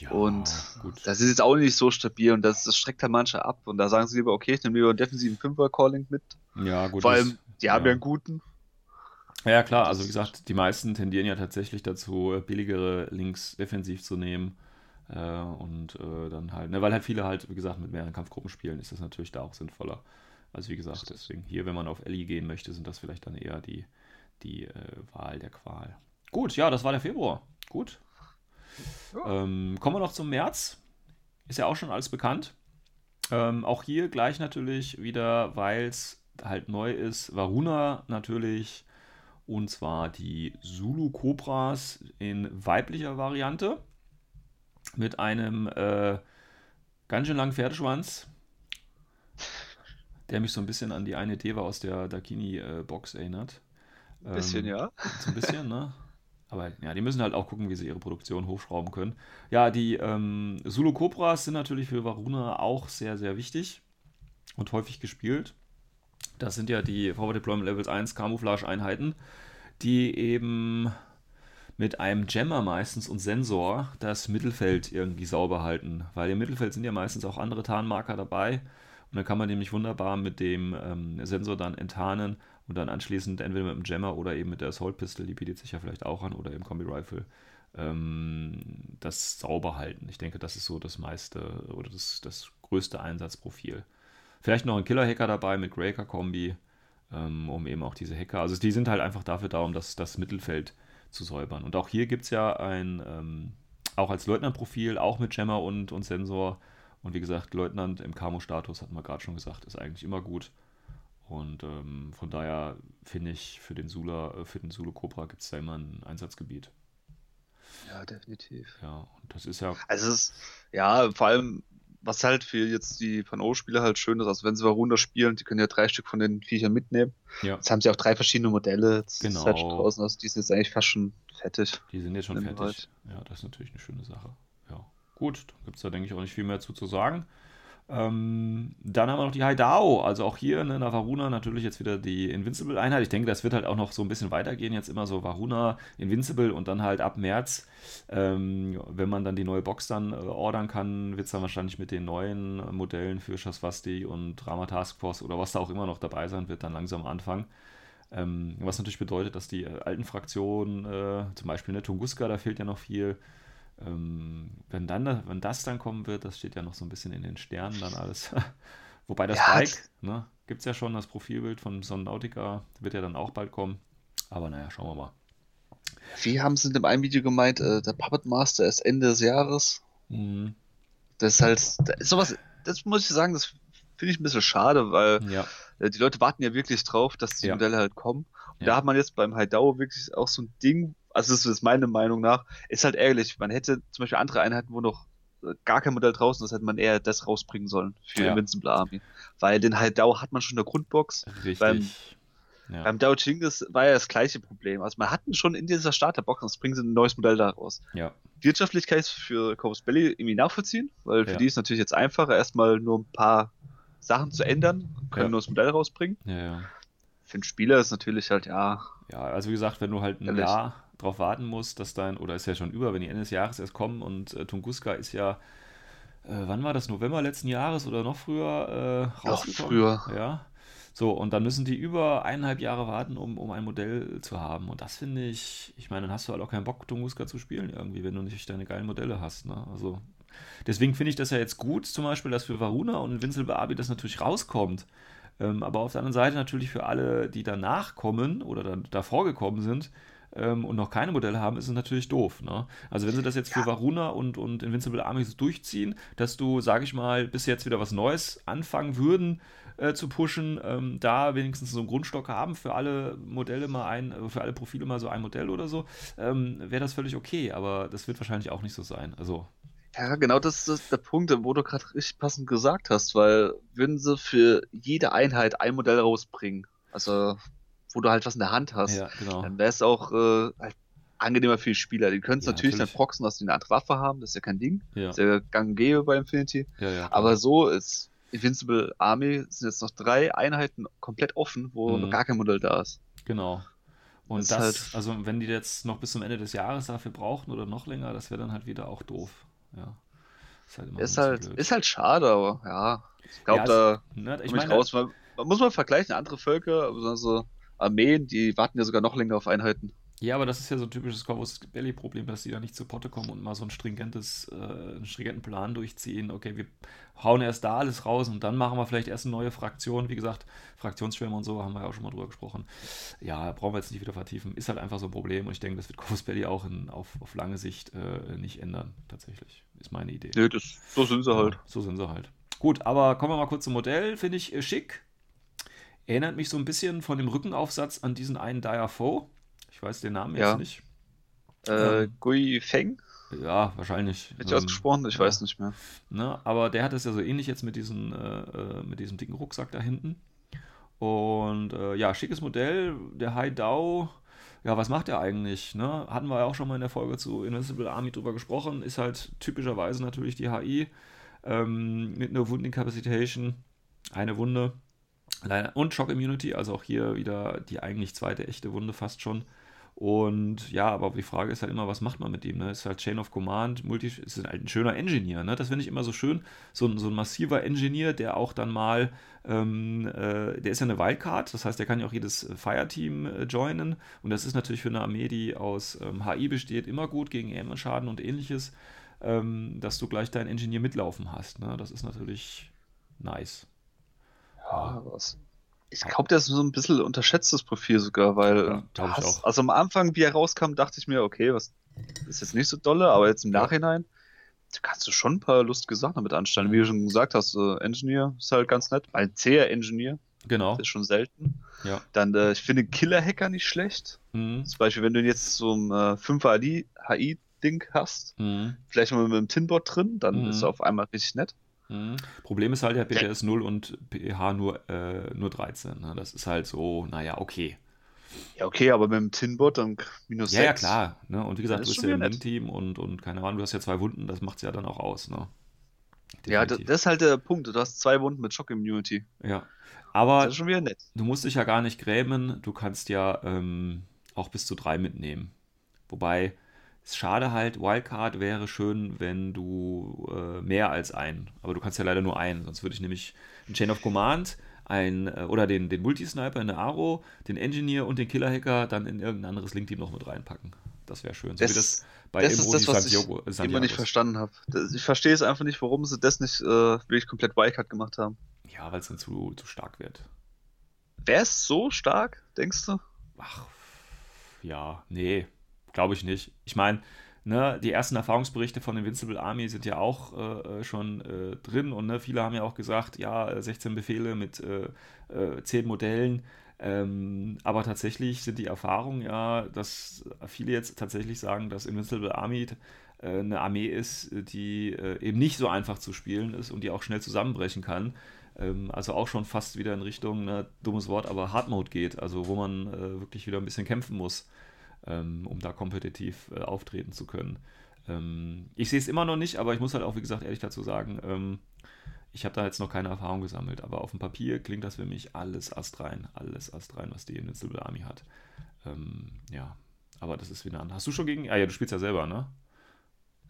Ja, und gut. das ist jetzt auch nicht so stabil und das, das schreckt halt manche ab. Und da sagen sie lieber, okay, ich nehme lieber einen defensiven Fünfer-Calling mit. Ja, gut. Vor allem, die ja. haben ja einen guten. Ja, klar, also wie gesagt, die meisten tendieren ja tatsächlich dazu, billigere Links defensiv zu nehmen. Äh, und äh, dann halt, ne, weil halt viele halt, wie gesagt, mit mehreren Kampfgruppen spielen, ist das natürlich da auch sinnvoller. Also wie gesagt, deswegen hier, wenn man auf Ellie gehen möchte, sind das vielleicht dann eher die, die äh, Wahl der Qual. Gut, ja, das war der Februar. Gut. Ja. Ähm, kommen wir noch zum März. Ist ja auch schon alles bekannt. Ähm, auch hier gleich natürlich wieder, weil es halt neu ist, Varuna natürlich. Und zwar die Zulu Cobras in weiblicher Variante. Mit einem äh, ganz schön langen Pferdeschwanz. Der mich so ein bisschen an die eine Deva aus der Dakini-Box äh, erinnert. Ein bisschen, ähm, ja. So ein bisschen, ne? Aber ja, die müssen halt auch gucken, wie sie ihre Produktion hochschrauben können. Ja, die ähm, Zulu Cobras sind natürlich für Varuna auch sehr, sehr wichtig und häufig gespielt. Das sind ja die Forward Deployment Levels 1 Camouflage-Einheiten, die eben mit einem Jammer meistens und Sensor das Mittelfeld irgendwie sauber halten. Weil im Mittelfeld sind ja meistens auch andere Tarnmarker dabei. Und dann kann man nämlich wunderbar mit dem ähm, Sensor dann enttarnen und dann anschließend entweder mit dem Jammer oder eben mit der Assault Pistol, die bietet sich ja vielleicht auch an, oder im Kombi Rifle, ähm, das sauber halten. Ich denke, das ist so das meiste oder das, das größte Einsatzprofil. Vielleicht noch ein Killer-Hacker dabei mit Graker-Kombi, ähm, um eben auch diese Hacker, also die sind halt einfach dafür da, um das, das Mittelfeld zu säubern. Und auch hier gibt es ja ein, ähm, auch als Leutnant-Profil, auch mit Jammer und, und Sensor. Und wie gesagt, Leutnant im Camo-Status, hat man gerade schon gesagt, ist eigentlich immer gut. Und ähm, von daher finde ich, für den Sula, äh, für den Sulu Cobra gibt es da immer ein Einsatzgebiet. Ja, definitiv. Ja, und das ist ja. Also es ist, ja, vor allem, was halt für jetzt die Pano-Spieler halt schön ist, also wenn sie Varunda spielen, die können ja drei Stück von den Viechern mitnehmen. Ja. Jetzt haben sie auch drei verschiedene Modelle. Jetzt genau. Halt draußen, also die sind jetzt eigentlich fast schon fertig. Die sind jetzt schon fertig. Ja, das ist natürlich eine schöne Sache. Ja. Gut, da gibt es da, denke ich, auch nicht viel mehr zu, zu sagen. Ähm, dann haben wir noch die Haidao, also auch hier ne, in der Varuna natürlich jetzt wieder die Invincible-Einheit. Ich denke, das wird halt auch noch so ein bisschen weitergehen, jetzt immer so Varuna, Invincible und dann halt ab März, ähm, wenn man dann die neue Box dann äh, ordern kann, wird es dann wahrscheinlich mit den neuen Modellen für Shaswasti und Drama Task Force oder was da auch immer noch dabei sein wird, dann langsam anfangen. Ähm, was natürlich bedeutet, dass die äh, alten Fraktionen, äh, zum Beispiel ne, Tunguska, da fehlt ja noch viel, ähm, wenn, dann, wenn das dann kommen wird, das steht ja noch so ein bisschen in den Sternen dann alles. [LAUGHS] Wobei das ja, Bike, ne, gibt es ja schon, das Profilbild von Sonnenautica, wird ja dann auch bald kommen. Aber naja, schauen wir mal. Wie haben sie in dem einen Video gemeint, äh, der Puppet Master ist Ende des Jahres? Mhm. Das ist halt, sowas, das muss ich sagen, das finde ich ein bisschen schade, weil Ja, äh, die Leute warten ja wirklich drauf, dass die Ja. Modelle halt kommen. Und Ja. da hat man jetzt beim Haidao wirklich auch so ein Ding, also das ist meine Meinung nach, ist halt ärgerlich. Man hätte zum Beispiel andere Einheiten, wo noch äh, gar kein Modell draußen ist, hätte man eher das rausbringen sollen für Ja. Invincible Army. Weil den Haidao hat man schon in der Grundbox. richtig. Beim- ja. Beim Dao Chingis war ja das gleiche Problem. Also man hatten schon in dieser Starterbox, das bringen sie ein neues Modell da raus. ja, Wirtschaftlich kann ich es für Corvus Belly irgendwie nachvollziehen, weil für Ja. die ist natürlich jetzt einfacher, erstmal nur ein paar Sachen zu ändern, können Ja. ein neues Modell rausbringen. ja, ja. Für den Spieler ist natürlich halt, ja, Ja, also wie gesagt, wenn du halt ein. Jahr drauf warten musst, dass dein, oder ist ja schon über, wenn die Ende des Jahres erst kommen und äh, Tunguska ist ja, äh, wann war das, November letzten Jahres oder noch früher äh, Noch früher. Ja. So, und dann müssen die über eineinhalb Jahre warten, um, um ein Modell zu haben. Und das finde ich, ich meine, dann hast du halt auch keinen Bock, Tunguska zu spielen irgendwie, wenn du nicht deine geilen Modelle hast. Ne? Also, deswegen finde ich das ja jetzt gut, zum Beispiel, dass für Varuna und Invincible Abi das natürlich rauskommt. Ähm, aber auf der anderen Seite natürlich für alle, die danach kommen oder dann davor gekommen sind ähm, und noch keine Modelle haben, ist es natürlich doof. Ne? Also wenn sie das jetzt für Varuna und, und Invincible Army so durchziehen, dass du, sage ich mal, bis jetzt wieder was Neues anfangen würden äh, zu pushen, ähm, da wenigstens so einen Grundstock haben für alle Modelle mal ein, äh, für alle Profile mal so ein Modell oder so, ähm, wäre das völlig okay, aber das wird wahrscheinlich auch nicht so sein. Also, Ja, genau das ist der Punkt, wo du gerade richtig passend gesagt hast, weil würden sie für jede Einheit ein Modell rausbringen, also wo du halt was in der Hand hast, ja, genau. dann wäre es auch äh, halt angenehmer für die Spieler. Die können es Ja, natürlich, natürlich. dann proxen, dass die eine andere Waffe haben, das ist ja kein Ding, Ja, das ist ja gang und gäbe bei Infinity. Aber so ist Invincible Army sind jetzt noch drei Einheiten komplett offen, wo Mhm. noch gar kein Modell da ist. Genau. Und Das das, halt- also wenn die jetzt noch bis zum Ende des Jahres dafür brauchen oder noch länger, das wäre dann halt wieder auch doof. Ja. Ist halt Ist halt, ist halt schade, aber ja, ich glaube, Ja, da Ne, ich meine, raus. Man, man muss mal vergleichen, andere Völker, also Armeen, die warten ja sogar noch länger auf Einheiten. ja, aber das ist ja so ein typisches Corvus Belly-Problem, dass die da nicht zu Potte kommen und mal so ein stringentes, äh, einen stringenten Plan durchziehen. Okay, wir hauen erst da alles raus und dann machen wir vielleicht erst eine neue Fraktion. Wie gesagt, Fraktionsschwärme und so haben wir ja auch schon mal drüber gesprochen. Ja, brauchen wir jetzt nicht wieder vertiefen. Ist halt einfach so ein Problem und ich denke, das wird Corvus Belly auch in, auf, auf lange Sicht äh, nicht ändern, tatsächlich. Ist meine Idee. Nö, das, so sind sie halt. Ja, so sind sie halt. Gut, aber kommen wir mal kurz zum Modell. Finde ich äh, schick. Erinnert mich so ein bisschen von dem Rückenaufsatz an diesen einen Dire Foe. Ich weiß den Namen jetzt Ja. nicht. Äh, Ähm. Gui Feng, Ja, wahrscheinlich. richtig Ähm, ausgesprochen, ich ja. weiß nicht mehr. Ne? Aber der hat es ja so ähnlich jetzt mit, diesen, äh, äh, mit diesem dicken Rucksack da hinten. Und äh, ja, schickes Modell. Der High Dow, ja, was macht er eigentlich? Ne? Hatten wir ja auch schon mal in der Folge zu Invincible Army drüber gesprochen. Ist halt typischerweise natürlich die HI ähm, mit einer Wundenincapacitation. Eine Wunde. Leider. Und Shock Immunity, also auch hier wieder die eigentlich zweite echte Wunde fast schon. Und ja, aber die Frage ist halt immer, was macht man mit ihm? Ne? Ist halt Chain of Command, Multi, ist halt ein schöner Engineer. Ne? Das finde ich immer so schön. So ein, so ein massiver Engineer, der auch dann mal, ähm, äh, der ist ja eine Wildcard, das heißt, der kann ja auch jedes Fireteam äh, joinen. Und das ist natürlich für eine Armee, die aus ähm, HI besteht, immer gut gegen EM-Schaden und ähnliches, ähm, dass du gleich deinen Engineer mitlaufen hast. Ne? Das ist natürlich nice. Ja, was. Ich glaube, der ist so ein bisschen unterschätztes Profil sogar, weil Ja, hast- auch. also am Anfang, wie er rauskam, dachte ich mir, okay, was ist jetzt nicht so dolle, aber jetzt im. Nachhinein da kannst du schon ein paar lustige Sachen damit anstellen. Wie du schon gesagt hast, äh, Engineer ist halt ganz nett. Ein zäher Engineer, Genau. das ist schon selten. Ja. Dann, äh, ich finde Killer-Hacker nicht schlecht. Mhm. Zum Beispiel, wenn du jetzt so ein äh, 5er HI-Ding hast, Mhm. vielleicht mal mit einem Tinbot drin, dann Mhm. ist er auf einmal richtig nett. Mhm. Problem ist halt, der PTS 0 und PH nur, äh, nur 13. Ne? Das ist halt so, naja, okay. Ja, okay, aber mit dem Tinbot dann minus Ja, ja, 6. klar. Ne? Und wie gesagt, Das du ist bist ja im. Win-Team und, und keine Ahnung, du hast ja zwei Wunden, das macht es ja dann auch aus. Ne? Ja, das, das ist halt der Punkt. Du hast zwei Wunden mit Shock Immunity. ja. Das Aber ist schon wieder nett. du musst dich ja gar nicht grämen, du kannst ja ähm, auch bis zu drei mitnehmen. Wobei, es schade halt, Wildcard wäre schön, wenn du äh, mehr als einen, aber du kannst ja leider nur einen, sonst würde ich nämlich einen Chain of Command, ein, äh, oder den, den Multisniper in der Aro, den Engineer und den Killer-Hacker dann in irgendein anderes Link-Team noch mit reinpacken. Das wäre schön. So Das- wie das bei Das ist Imrodi das, was Santiago, ich Santiago immer nicht ist. verstanden habe. Ich verstehe es einfach nicht, warum sie das nicht äh, wirklich komplett Wildcard gemacht haben. Ja, weil es dann zu, zu stark wird. Wäre es so stark, denkst du? Ach, ja, nee, glaube ich nicht. Ich meine, ne, die ersten Erfahrungsberichte von Invincible Army sind ja auch äh, äh schon äh, drin und ne, viele haben ja auch gesagt, ja, 16 Befehle mit äh, 10 äh, Modellen. Ähm, aber tatsächlich sind die Erfahrungen ja, dass viele jetzt tatsächlich sagen, dass Invincible Army äh, eine Armee ist, die eben nicht so einfach zu spielen ist und die auch schnell zusammenbrechen kann. Ähm, also auch schon fast wieder in Richtung, ne, dummes Wort, aber Hard Mode geht, also wo man wirklich wieder ein bisschen kämpfen muss um da kompetitiv äh, auftreten zu können. Ähm, ich sehe es immer noch nicht, aber ich muss halt auch, wie gesagt, ehrlich dazu sagen, ähm, ich habe da jetzt noch keine Erfahrung gesammelt, aber auf dem Papier klingt das für mich alles astrein, alles astrein, was die Invincible Army hat. Ähm, ja, aber das ist wieder anders. Hast du schon gegen, ah ja, du spielst ja selber, ne?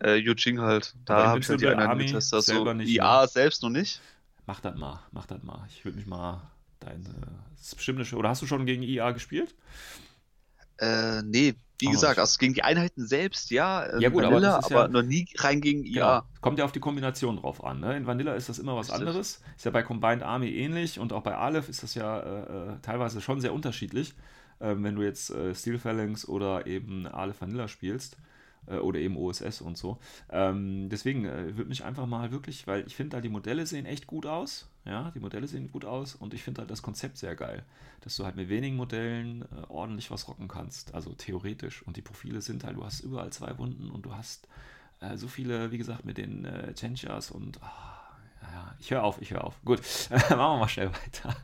Äh, Eugene halt. Da habe ich halt die Army Tester so. Nicht, IA ne? selbst noch nicht. Mach das mal, mach das mal. Ich würde mich mal deine. Das ist bestimmt eine, oder hast du schon gegen IA gespielt? Äh, nee, wie oh, gesagt, also gegen die Einheiten selbst, ja. Ähm, ja, gut, Vanilla, aber, aber ja, noch nie rein gegen IA. Genau. Kommt ja auf die Kombination drauf an. Ne? In Vanilla ist das immer was Richtig. anderes. Ist ja bei Combined Army ähnlich und auch bei Aleph ist das ja äh, äh teilweise schon sehr unterschiedlich. Ähm, wenn du jetzt äh, Steel Phalanx oder eben Aleph Vanilla spielst äh, oder eben OSS und so. Ähm, deswegen äh, würde mich einfach mal wirklich, weil ich finde da die Modelle sehen echt gut aus. Ja, die Modelle sehen gut aus und ich finde halt das Konzept sehr geil, dass du halt mit wenigen Modellen äh, ordentlich was rocken kannst. Also theoretisch. Und die Profile sind halt, du hast überall zwei Wunden und du hast äh, so viele, wie gesagt, mit den äh, Chenchas und. Oh, ja, ich höre auf, ich höre auf. Gut, [LAUGHS] machen wir mal schnell weiter.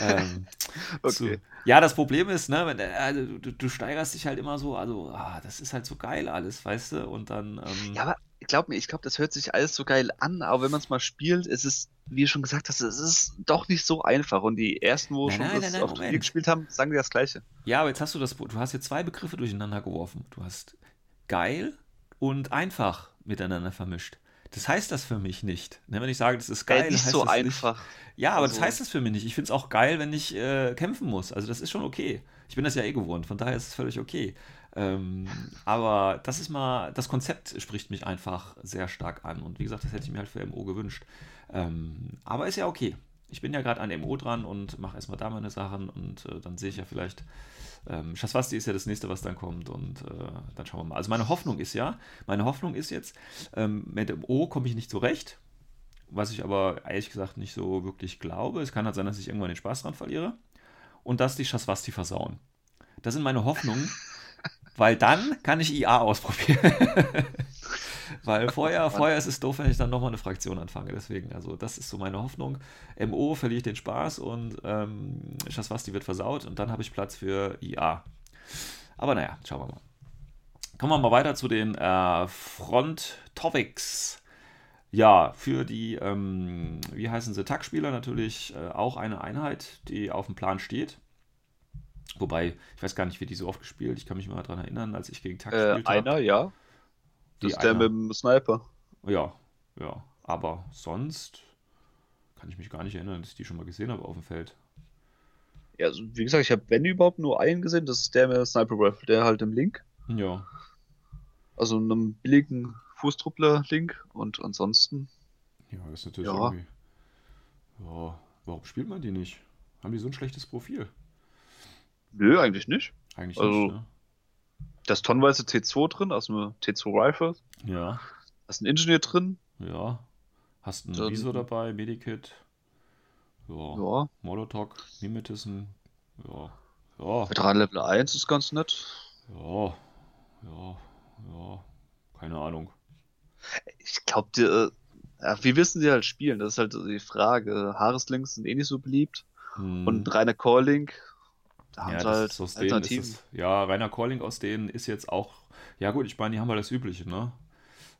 [LAUGHS] ähm, okay. Zu, ja, das Problem ist, ne, wenn, also, du, du, steigerst dich halt immer so, also, ah, das ist halt so geil alles, weißt du? Und dann. Ähm, ja, aber glaub mir, ich glaube, das hört sich alles so geil an, aber wenn man es mal spielt, ist es, wie du schon gesagt hast, es ist doch nicht so einfach. Und die ersten, wo nein, schon nein, das nein, auf Turnier gespielt haben, sagen dir das Gleiche. Ja, aber jetzt hast du das, du hast jetzt zwei Begriffe durcheinander geworfen. Du hast geil und einfach miteinander vermischt. Das heißt das für mich nicht. Ne, wenn ich sage, das ist geil, ja, nicht so einfach. Nicht, ja, aber also. das heißt das für mich nicht. Ich finde es auch geil, wenn ich äh, kämpfen muss. Also das ist schon okay. Ich bin das ja eh gewohnt, von daher ist es völlig okay. Ähm, aber das ist mal, das Konzept spricht mich einfach sehr stark an. Und wie gesagt, das hätte ich mir halt für MO gewünscht. Ähm, aber ist ja okay. Ich bin ja gerade an MO dran und mache erstmal da meine Sachen und äh, dann sehe ich ja vielleicht, ähm, Shaswasti ist ja das nächste, was dann kommt und äh, dann schauen wir mal. Also meine Hoffnung ist ja, meine Hoffnung ist jetzt, ähm, mit MO komme ich nicht zurecht, was ich aber ehrlich gesagt nicht so wirklich glaube. Es kann halt sein, dass ich irgendwann den Spaß dran verliere und dass die Shaswasti versauen. Das sind meine Hoffnungen, weil dann kann ich IA ausprobieren. [LAUGHS] weil vorher, vorher ist es doof, wenn ich dann nochmal eine Fraktion anfange. Deswegen, also das ist so meine Hoffnung. MO verliere ich den Spaß und ähm, Shaswasti wird versaut und dann habe ich Platz für IA. Aber naja, schauen wir mal. Kommen wir mal weiter zu den äh, Front Topics. Ja, für die, ähm, wie heißen sie, Tag-Spieler natürlich äh, auch eine Einheit, die auf dem Plan steht. Wobei, ich weiß gar nicht, wie die so oft gespielt. Ich kann mich mal daran erinnern, als ich gegen Tag äh, gespielt habe. Einer, ja. Das ist der mit dem Sniper. Ja, ja. Aber sonst kann ich mich gar nicht erinnern, dass ich die schon mal gesehen habe auf dem Feld. Ja, also wie gesagt, ich habe, wenn überhaupt, nur einen gesehen. Das ist der mit dem Sniper Rifle, der halt im Link. Ja. Also einem billigen Fußtruppler-Link und ansonsten. Ja, das ist natürlich ja. irgendwie. Ja, warum spielt man die nicht? Haben die so ein schlechtes Profil? Nö, eigentlich nicht. Eigentlich also, nicht, ne? Da ist tonnenweise T2 drin, also eine T2 Rifle. Ja. Da ist ein Ingenieur drin. Ja. Hast ein Viso dabei, Medikit. Ja. ja. Molotov, Mimetism. Ja. Ja. Veteran Level 1 ist ganz nett. Ja. Ja. Ja. Keine Ahnung. Ich glaube, äh, wir wissen sie halt spielen, das ist halt die Frage. Haareslinks sind eh nicht so beliebt. Hm. Und reiner Calling da ja, haben halt so Alternativen. Es, ja, reiner Calling aus denen ist jetzt auch, ja gut, ich meine, die haben halt das Übliche, ne?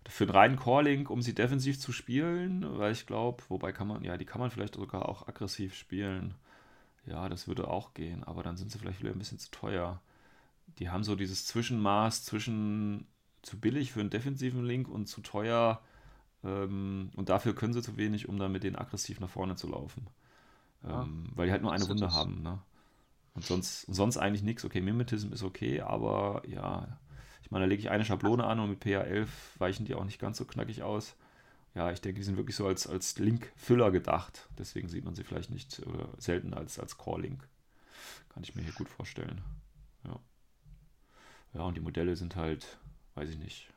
Für einen reinen Calling, um sie defensiv zu spielen, weil ich glaube, wobei kann man, ja, die kann man vielleicht sogar auch aggressiv spielen. Ja, das würde auch gehen, aber dann sind sie vielleicht wieder ein bisschen zu teuer. Die haben so dieses Zwischenmaß zwischen zu billig für einen defensiven Link und zu teuer ähm, und dafür können sie zu wenig, um dann mit denen aggressiv nach vorne zu laufen. Ja. Ähm, weil die halt nur eine Wunde haben, ne? Und sonst, sonst eigentlich nichts. Okay, Mimetism ist okay, aber ja, ich meine, da lege ich eine Schablone an und mit PA11 weichen die auch nicht ganz so knackig aus. Ja, ich denke, die sind wirklich so als, als Link-Füller gedacht. Deswegen sieht man sie vielleicht nicht oder selten als, als Core-Link. Kann ich mir hier gut vorstellen. Ja. Ja, und die Modelle sind halt, weiß ich nicht,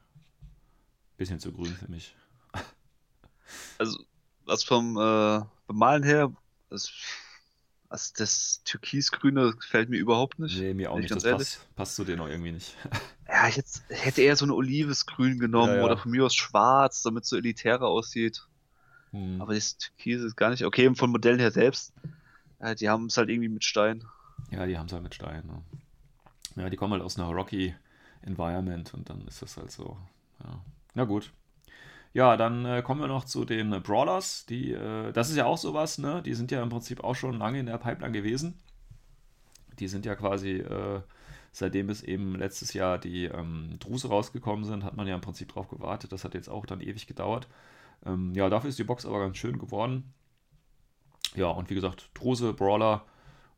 bisschen zu grün für mich. Also, was vom äh, Bemalen her, das, also das Türkisgrüne gefällt mir überhaupt nicht. Nee, mir auch nicht. ich Das passt, passt zu dir noch irgendwie nicht. [LAUGHS] Ja, ich hätte, hätte eher so ein olives Grün genommen Ja, ja. oder von mir aus schwarz, damit es so elitärer aussieht. Hm. Aber das Türkis ist gar nicht. Okay, von Modellen her selbst, äh, die haben es halt irgendwie mit Stein. Ja, die haben es halt mit Stein. Ne? Ja, die kommen halt aus einer Rocky Environment und dann ist das halt so. Ja. Na gut. Ja, dann äh, kommen wir noch zu den Brawlers. Die, äh, das ist ja auch sowas, ne? Die sind ja im Prinzip auch schon lange in der Pipeline gewesen. Die sind ja quasi, äh, seitdem es eben letztes Jahr die ähm, Druse rausgekommen sind, hat man ja im Prinzip drauf gewartet. Das hat jetzt auch dann ewig gedauert. Ähm, ja, dafür ist die Box aber ganz schön geworden. Ja, und wie gesagt, Druse, Brawler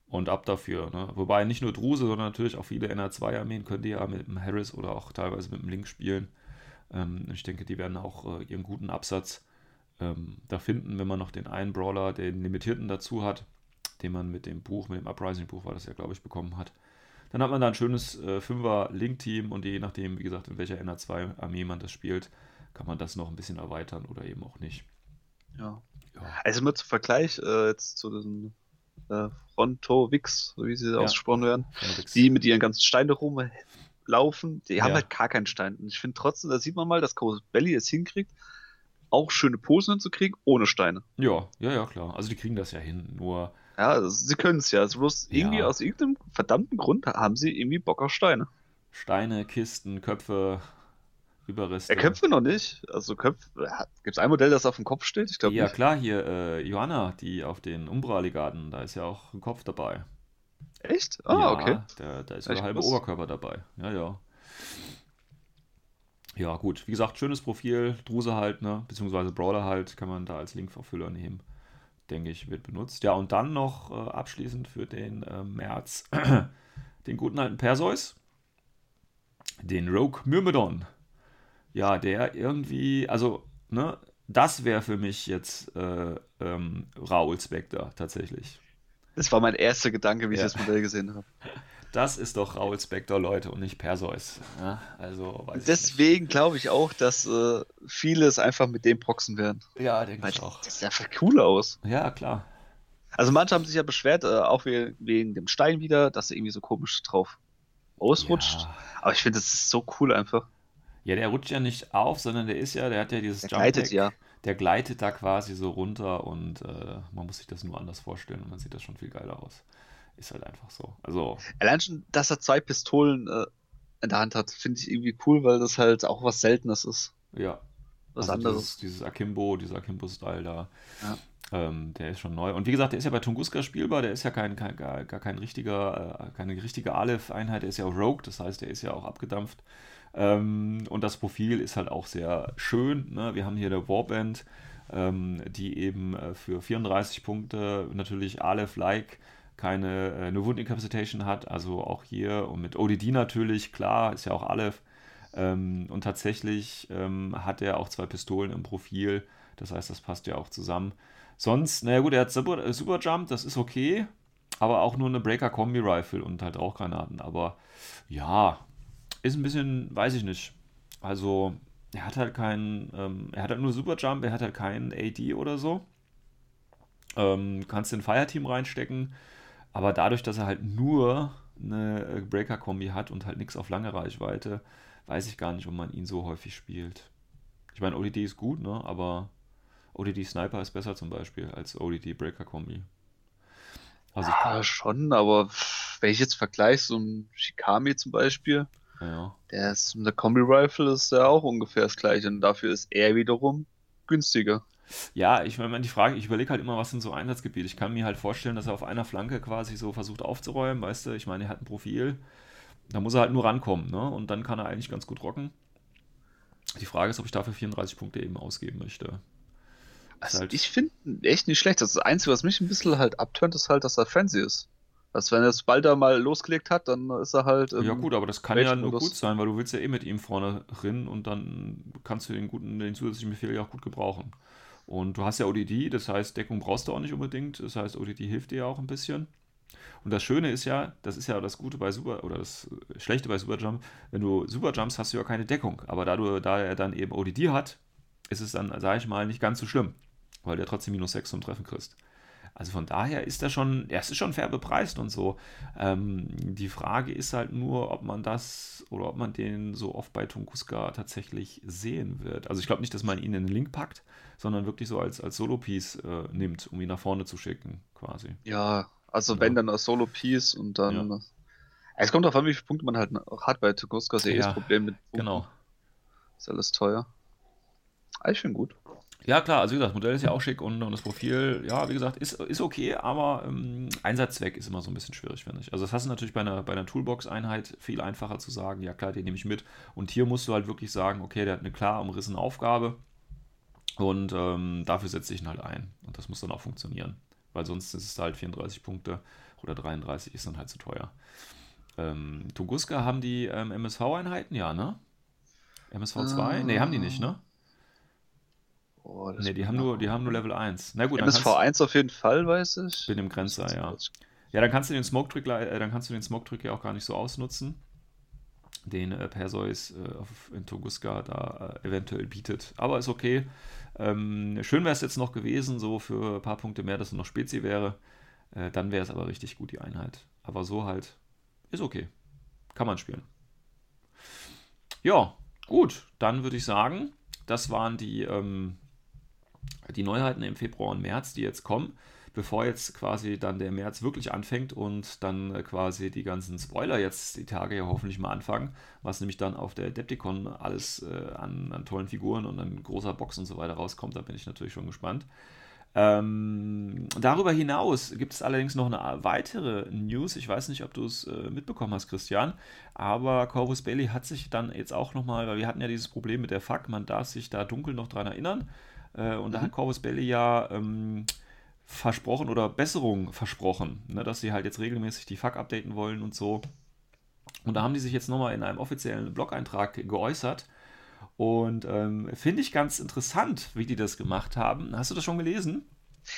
und ab dafür. Ne? Wobei nicht nur Druse, sondern natürlich auch viele NR2-Armeen können die ja mit dem Harris oder auch teilweise mit dem Link spielen. Ähm, ich denke, die werden auch äh, ihren guten Absatz ähm, da finden, wenn man noch den einen Brawler, den limitierten dazu hat, den man mit dem Buch, mit dem Uprising-Buch war das ja, glaube ich, bekommen hat. Dann hat man da ein schönes äh, Fünfer-Link-Team und je nachdem, wie gesagt, in welcher NR2-Armee man das spielt, kann man das noch ein bisschen erweitern oder eben auch nicht. Ja. Ja, Also nur zum Vergleich äh, jetzt zu den äh, Frontovix, so wie sie ausgesprochen werden, die mit ihren ganzen Steinen rumlaufen, die haben Ja. halt gar keinen Stein. Und ich finde trotzdem, da sieht man mal, dass Belly es hinkriegt, auch schöne Posen hinzukriegen, ohne Steine. ja, ja, ja, klar. Also die kriegen das ja hin. Nur, Ja, also sie können es ja. Also bloß Ja. irgendwie aus irgendeinem verdammten Grund haben sie irgendwie Bock auf Steine. Steine, Kisten, Köpfe, Überreste. Ja, Köpfe noch nicht. Also Köpfe, gibt es ein Modell, das auf dem Kopf steht? Ich glaube Ja, nicht. klar, hier äh, Johanna, die auf den Umbra-Legaten, da ist ja auch ein Kopf dabei. Echt? Ah, ja, okay. Der, da ist Ja, der halbe. Oberkörper dabei. Ja, ja. Ja, gut. Wie gesagt, schönes Profil. Druse halt, ne? Beziehungsweise Brawler halt, kann man da als Linkverfüller nehmen. Denke ich, wird benutzt. Ja, und dann noch äh, abschließend für den äh, März [CLEARS THROAT] den guten alten Perseus. Den Rogue Myrmidon. Ja, der irgendwie, also, ne? Das wäre für mich jetzt äh, ähm, Raoul Spectre tatsächlich. Das war mein erster Gedanke, wie Ja. ich das Modell gesehen habe. Das ist doch Raoul Spector, Leute, und nicht Perseus. Ja, also, Deswegen glaube ich auch, dass äh, viele es einfach mit dem proxen werden. Ja, denke Weil ich auch. das sieht einfach cool aus. Ja, klar. Also manche haben sich ja beschwert, äh, auch we- wegen dem Stein wieder, dass er irgendwie so komisch drauf ausrutscht. Ja. Aber ich finde, das ist so cool einfach. ja, der rutscht ja nicht auf, sondern der ist ja, der hat ja dieses Der Jump gleitet ja. Der gleitet da quasi so runter und äh, man muss sich das nur anders vorstellen und dann sieht das schon viel geiler aus. Ist halt einfach so. Also, Allein schon, dass er zwei Pistolen äh, in der Hand hat, finde ich irgendwie cool, weil das halt auch was Seltenes ist. ja. Was also anderes. Dieses, dieses Akimbo, dieser Akimbo-Style da. Ja. Ähm, der ist schon neu. Und wie gesagt, der ist ja bei Tunguska spielbar, der ist ja kein, kein, gar, gar kein richtiger, äh, keine richtige Aleph-Einheit, der ist ja auch Rogue, das heißt, der ist ja auch abgedampft. Ähm, und das Profil ist halt auch sehr schön. Ne? Wir haben hier eine Warband, ähm, die eben äh, für 34 Punkte natürlich Aleph-like keine äh, eine Wound Incapacitation hat, also auch hier und mit ODD natürlich, klar, ist ja auch Aleph. Ähm, und tatsächlich ähm, hat er auch zwei Pistolen im Profil, das heißt, das passt ja auch zusammen. Sonst, naja gut, er hat Super, äh, Super Jump, das ist okay, aber auch nur eine Breaker-Kombi-Rifle und halt Rauchgranaten. Aber ja, ist ein bisschen, weiß ich nicht. Also, er hat halt keinen, ähm, er hat halt nur Super Jump, er hat halt keinen AD oder so. Ähm, kannst in Fireteam reinstecken, aber dadurch, dass er halt nur eine äh, Breaker-Kombi hat und halt nichts auf lange Reichweite, weiß ich gar nicht, ob man ihn so häufig spielt. Ich meine, ODD ist gut, ne? Aber ODD Sniper ist besser zum Beispiel als ODD Breaker Kombi. Also, Ja, schon, aber wenn ich jetzt vergleiche, so ein Shikami zum Beispiel, ja. der ist eine Kombi-Rifle, ist ja auch ungefähr das gleiche und dafür ist er wiederum günstiger. Ja, ich meine, die Frage, ich überlege halt immer, was sind so Einsatzgebiete. Ich kann mir halt vorstellen, dass er auf einer Flanke quasi so versucht aufzuräumen, weißt du, ich meine, er hat ein Profil, da muss er halt nur rankommen, ne? Und dann kann er eigentlich ganz gut rocken. Die Frage ist, ob ich dafür 34 Punkte eben ausgeben möchte. Also halt- ich finde echt nicht schlecht. Das Einzige, was mich ein bisschen halt abtönt, ist halt, dass er fancy ist. Also wenn er es bald da mal losgelegt hat, dann ist er halt. Ja gut, aber das kann ja nur gut sein, weil du willst ja eh mit ihm vorne rennen und dann kannst du den guten, den zusätzlichen Befehl ja auch gut gebrauchen. Und du hast ja ODD, das heißt, Deckung brauchst du auch nicht unbedingt. Das heißt, ODD hilft dir ja auch ein bisschen. Und das Schöne ist ja, das ist ja das Gute bei Super, oder das Schlechte bei Superjump, wenn du Superjumps hast du ja keine Deckung. Aber da, du, da er dann eben ODD hat, ist es dann, sage ich mal, nicht ganz so schlimm, weil der trotzdem minus 6 zum Treffen kriegst. Also von daher ist er schon, er ist schon fair bepreist und so. Ähm, die Frage ist halt nur, ob man das oder ob man den so oft bei Tunguska tatsächlich sehen wird. Also ich glaube nicht, dass man ihn in den Link packt, sondern wirklich so als, als Solo-Piece äh, nimmt, um ihn nach vorne zu schicken, quasi. Ja, also ja. wenn dann als Solo-Piece und dann. Ja. Es kommt darauf an, wie viele Punkte man halt hat bei Tunguska. Ist ja eh das Problem mit Punkten. Genau. Ist alles teuer. Ich finde gut. Ja, klar, also wie gesagt, das Modell ist ja auch schick und, und das Profil, ja, wie gesagt, ist, ist okay, aber ähm, Einsatzzweck ist immer so ein bisschen schwierig, finde ich. Also das hast du natürlich bei einer, bei einer Toolbox-Einheit viel einfacher zu sagen, ja klar, den nehme ich mit. Und hier musst du halt wirklich sagen, okay, der hat eine klar umrissene Aufgabe und ähm, dafür setze ich ihn halt ein. Und das muss dann auch funktionieren. Weil sonst ist es halt 34 Punkte oder 33 ist dann halt zu teuer. Ähm, Tunguska haben die ähm, MSV-Einheiten, ja, ne? MSV2? Ah. Ne, haben die nicht, ne? Oh, ne, die haben, nur, die haben nur Level 1. Na gut, MSV1 auf jeden Fall, weiß ich. Bin im Grenzer, ja. Ja, dann kannst du den Smoke-Trick äh, dann kannst du den Smoke-Trick ja auch gar nicht so ausnutzen, den äh, Perseus äh, auf, in Tunguska da äh, eventuell bietet. Aber ist okay. Ähm, schön wäre es jetzt noch gewesen, so für ein paar Punkte mehr, dass es noch Spezi wäre. Äh, dann wäre es aber richtig gut, die Einheit. Aber so halt, ist okay. Kann man spielen. Ja, gut. Dann würde ich sagen, das waren die ähm, die Neuheiten im Februar und März, die jetzt kommen, bevor jetzt quasi dann der März wirklich anfängt und dann äh, quasi die ganzen Spoiler jetzt die Tage ja hoffentlich mal anfangen, was nämlich dann auf der Adepticon alles äh, an, an, tollen Figuren und an großer Box und so weiter rauskommt, da bin ich natürlich schon gespannt. Ähm, darüber hinaus gibt es allerdings noch eine weitere News. Ich weiß nicht, ob du es äh, mitbekommen hast, Christian, aber Corvus Belli hat sich dann jetzt auch nochmal, weil wir hatten ja dieses Problem mit der FAQ, man darf sich da dunkel noch dran erinnern. Äh, und mhm. da hat Corvus Belli ja ähm, versprochen oder Besserung versprochen, ne, dass sie halt jetzt regelmäßig die FAQ updaten wollen und so. Und da haben die sich jetzt nochmal in einem offiziellen Blog-Eintrag geäußert. Und ähm, finde ich ganz interessant, wie die das gemacht haben. Hast du das schon gelesen?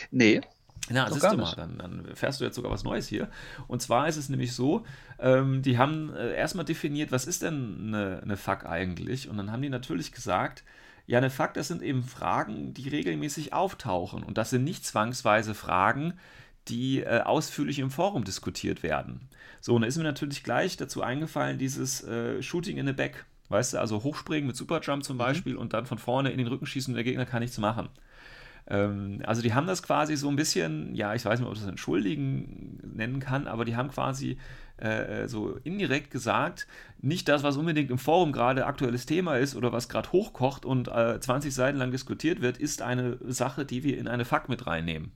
Nee. Na, siehst du mal, dann, dann fährst du jetzt sogar was Neues hier. Und zwar ist es nämlich so, ähm, die haben äh, erstmal definiert, was ist denn eine, eine FAQ eigentlich? Und dann haben die natürlich gesagt, ja, eine Fakt, das sind eben Fragen, die regelmäßig auftauchen. Und das sind nicht zwangsweise Fragen, die äh, ausführlich im Forum diskutiert werden. So, und da ist mir natürlich gleich dazu eingefallen, dieses äh, Shooting in the Back. Weißt du, also hochspringen mit Superjump zum mhm. Beispiel und dann von vorne in den Rücken schießen und der Gegner kann nichts machen. Ähm, also die haben das quasi so ein bisschen, ja, ich weiß nicht, ob ich das Entschuldigen nennen kann, aber die haben quasi äh, so indirekt gesagt, nicht das, was unbedingt im Forum gerade aktuelles Thema ist oder was gerade hochkocht und äh, 20 Seiten lang diskutiert wird, ist eine Sache, die wir in eine Fakt mit reinnehmen.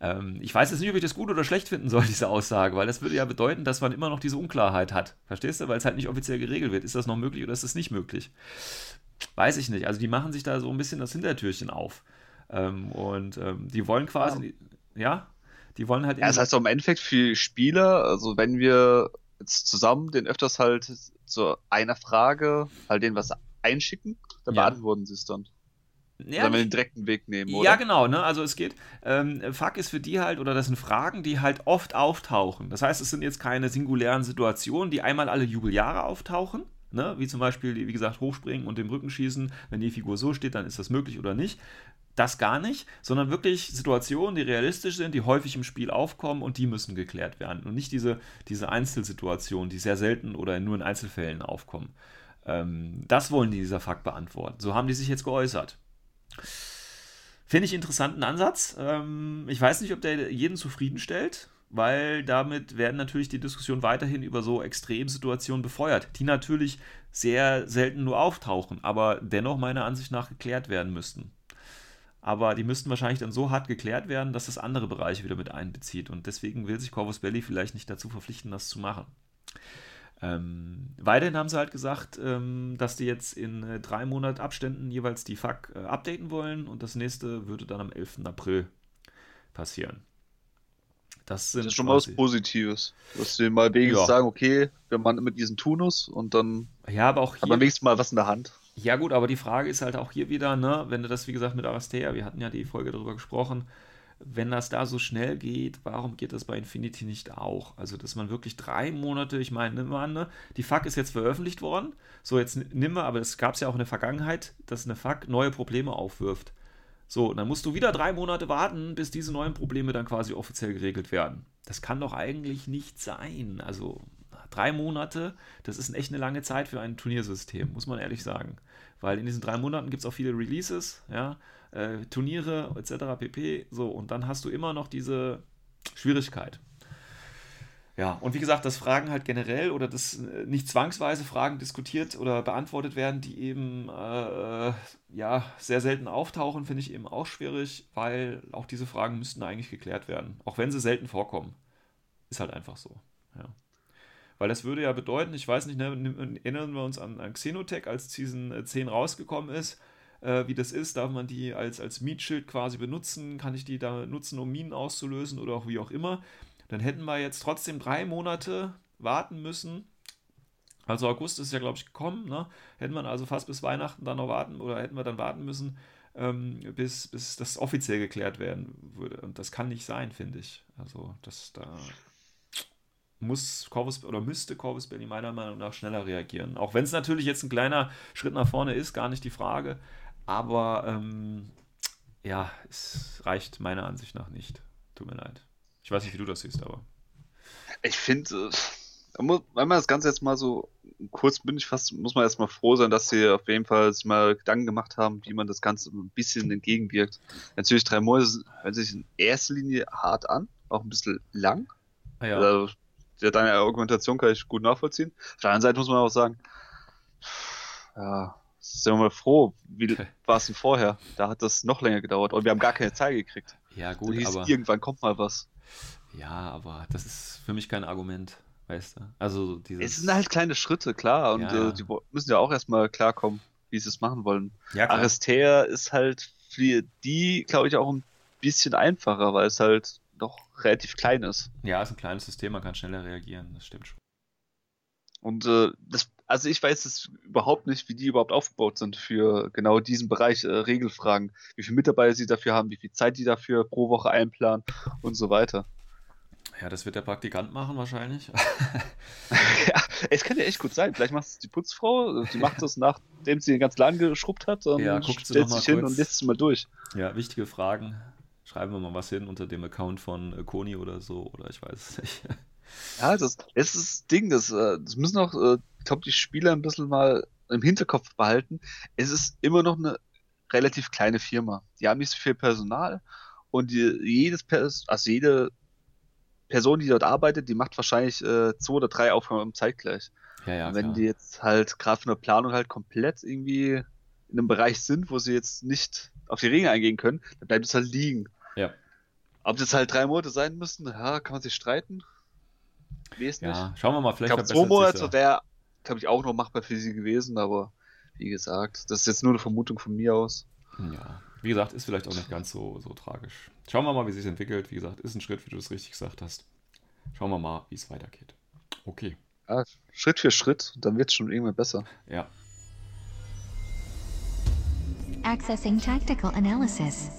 Ähm, ich weiß jetzt nicht, ob ich das gut oder schlecht finden soll, [LAUGHS] diese Aussage, weil das würde ja bedeuten, dass man immer noch diese Unklarheit hat. Verstehst du? Weil es halt nicht offiziell geregelt wird. Ist das noch möglich oder ist das nicht möglich? Weiß ich nicht. Also die machen sich da so ein bisschen das Hintertürchen auf. Ähm, und ähm, die wollen quasi, ja. Die wollen halt. Ja, das heißt im Endeffekt für Spieler, also wenn wir jetzt zusammen den öfters halt zu einer Frage halt denen was einschicken, dann ja. beantworten sie es dann. Ja, Sollen wir den direkten Weg nehmen, oder? Ja, genau, ne? Also es geht, ähm, Fuck ist für die halt, oder das sind Fragen, die halt oft auftauchen. Das heißt, es sind jetzt keine singulären Situationen, die einmal alle Jubeljahre auftauchen, ne? Wie zum Beispiel, wie gesagt, hochspringen und dem Rücken schießen. Wenn die Figur so steht, dann ist das möglich oder nicht das gar nicht, sondern wirklich Situationen, die realistisch sind, die häufig im Spiel aufkommen und die müssen geklärt werden. Und nicht diese, diese Einzelsituationen, die sehr selten oder nur in Einzelfällen aufkommen. Ähm, das wollen die dieser Fakt beantworten. So haben die sich jetzt geäußert. Finde ich interessanten Ansatz. Ähm, ich weiß nicht, ob der jeden zufriedenstellt, weil damit werden natürlich die Diskussionen weiterhin über so Extremsituationen befeuert, die natürlich sehr selten nur auftauchen, aber dennoch meiner Ansicht nach geklärt werden müssten aber die müssten wahrscheinlich dann so hart geklärt werden, dass das andere Bereiche wieder mit einbezieht. Und deswegen will sich Corvus Belli vielleicht nicht dazu verpflichten, das zu machen. Ähm, weiterhin haben sie halt gesagt, ähm, dass die jetzt in äh, drei Monat Abständen jeweils die FAQ äh, updaten wollen und das nächste würde dann am 11. April passieren. Das, das ist schon mal was Positives. Dass sie mal wenigstens ja. sagen, okay, wir machen mit diesem Tunus und dann ja, aber auch hier, hat man wenigstens mal was in der Hand. Ja, gut, aber die Frage ist halt auch hier wieder, ne, wenn du das, wie gesagt, mit Arastea, wir hatten ja die Folge darüber gesprochen, wenn das da so schnell geht, warum geht das bei Infinity nicht auch? Also, dass man wirklich drei Monate, ich meine, nimm mal, ne, die FAQ ist jetzt veröffentlicht worden. So, jetzt nimm mal, aber es gab es ja auch in der Vergangenheit, dass eine FAQ neue Probleme aufwirft. So, dann musst du wieder drei Monate warten, bis diese neuen Probleme dann quasi offiziell geregelt werden. Das kann doch eigentlich nicht sein. Also, drei Monate, das ist echt eine lange Zeit für ein Turniersystem, muss man ehrlich sagen. Weil in diesen drei Monaten gibt es auch viele Releases, ja äh, Turniere etc. pp. So, und dann hast du immer noch diese Schwierigkeit. Ja, und wie gesagt, dass Fragen halt generell oder dass äh, nicht zwangsweise Fragen diskutiert oder beantwortet werden, die eben äh, ja sehr selten auftauchen, finde ich eben auch schwierig, weil auch diese Fragen müssten eigentlich geklärt werden, auch wenn sie selten vorkommen. Ist halt einfach so. Ja. Weil das würde ja bedeuten, ich weiß nicht, ne, erinnern wir uns an, an Xenotech, als Season 10 rausgekommen ist, äh, wie das ist. Darf man die als, als Mietschild quasi benutzen? Kann ich die da nutzen, um Minen auszulösen oder auch wie auch immer? Dann hätten wir jetzt trotzdem drei Monate warten müssen. Also August ist ja, glaube ich, gekommen. Ne? Hätten wir also fast bis Weihnachten dann noch warten oder hätten wir dann warten müssen, ähm, bis, bis das offiziell geklärt werden würde. Und das kann nicht sein, finde ich. Also das da muss Corvus oder müsste Corvus Belli meiner Meinung nach schneller reagieren. Auch wenn es natürlich jetzt ein kleiner Schritt nach vorne ist, gar nicht die Frage. Aber ähm, ja, es reicht meiner Ansicht nach nicht. Tut mir leid. Ich weiß nicht, wie du das siehst, aber. Ich finde, wenn man das Ganze jetzt mal so kurz bin ich fast, muss man erstmal froh sein, dass sie auf jeden Fall sich mal Gedanken gemacht haben, wie man das Ganze ein bisschen entgegenwirkt. Natürlich, drei Monate hören sich in erster Linie hart an, auch ein bisschen lang. Ja. Also, deine Argumentation kann ich gut nachvollziehen. Auf der anderen Seite muss man auch sagen, ja, sind wir mal froh, wie [LAUGHS] war es denn vorher? Da hat das noch länger gedauert und wir haben gar keine Zeit gekriegt. Ja, gut, hieß, aber. Irgendwann kommt mal was. Ja, aber das ist für mich kein Argument, weißt du? Also, dieses. Es sind halt kleine Schritte, klar, und ja. äh, die müssen ja auch erstmal klarkommen, wie sie es machen wollen. Ja, Aristea ist halt für die, glaube ich, auch ein bisschen einfacher, weil es halt doch relativ klein ist. Ja, es ist ein kleines System, man kann schneller reagieren, das stimmt schon. Und äh, das, also ich weiß es überhaupt nicht, wie die überhaupt aufgebaut sind für genau diesen Bereich äh, Regelfragen. Wie viele Mitarbeiter sie dafür haben, wie viel Zeit die dafür pro Woche einplanen und so weiter. Ja, das wird der Praktikant machen wahrscheinlich. [LAUGHS] ja, es könnte ja echt gut sein. Vielleicht macht es die Putzfrau, die macht das nachdem sie den ganzen Laden geschrubbt hat und ja, stellt sich hin und lässt es mal durch. Ja, wichtige Fragen. Schreiben wir mal was hin unter dem Account von äh, Koni oder so, oder ich weiß es nicht. [LAUGHS] Ja, das, das ist das Ding, das, äh, das müssen auch, äh, ich glaube, die Spieler ein bisschen mal im Hinterkopf behalten. Es ist immer noch eine relativ kleine Firma. Die haben nicht so viel Personal und die, jedes Pers also jede Person, die dort arbeitet, die macht wahrscheinlich äh, zwei oder drei Aufgaben zeitgleich. Ja, ja, und wenn klar. die jetzt halt gerade von der Planung halt komplett irgendwie in einem Bereich sind, wo sie jetzt nicht auf die Regeln eingehen können, dann bleibt es halt liegen. Ob das halt drei Monate sein müssten, ja, kann man sich streiten. Weiß ja, schauen wir mal, vielleicht. Ich glaube, zwei Monate wäre, glaube ich, auch noch machbar für sie gewesen, aber wie gesagt, das ist jetzt nur eine Vermutung von mir aus. Ja, wie gesagt, ist vielleicht auch nicht ganz so, so tragisch. Schauen wir mal, wie sich entwickelt. Wie gesagt, ist ein Schritt, wie du es richtig gesagt hast. Schauen wir mal, wie es weitergeht. Okay. Ja, Schritt für Schritt, dann wird es schon irgendwann besser. Ja. Accessing Tactical Analysis.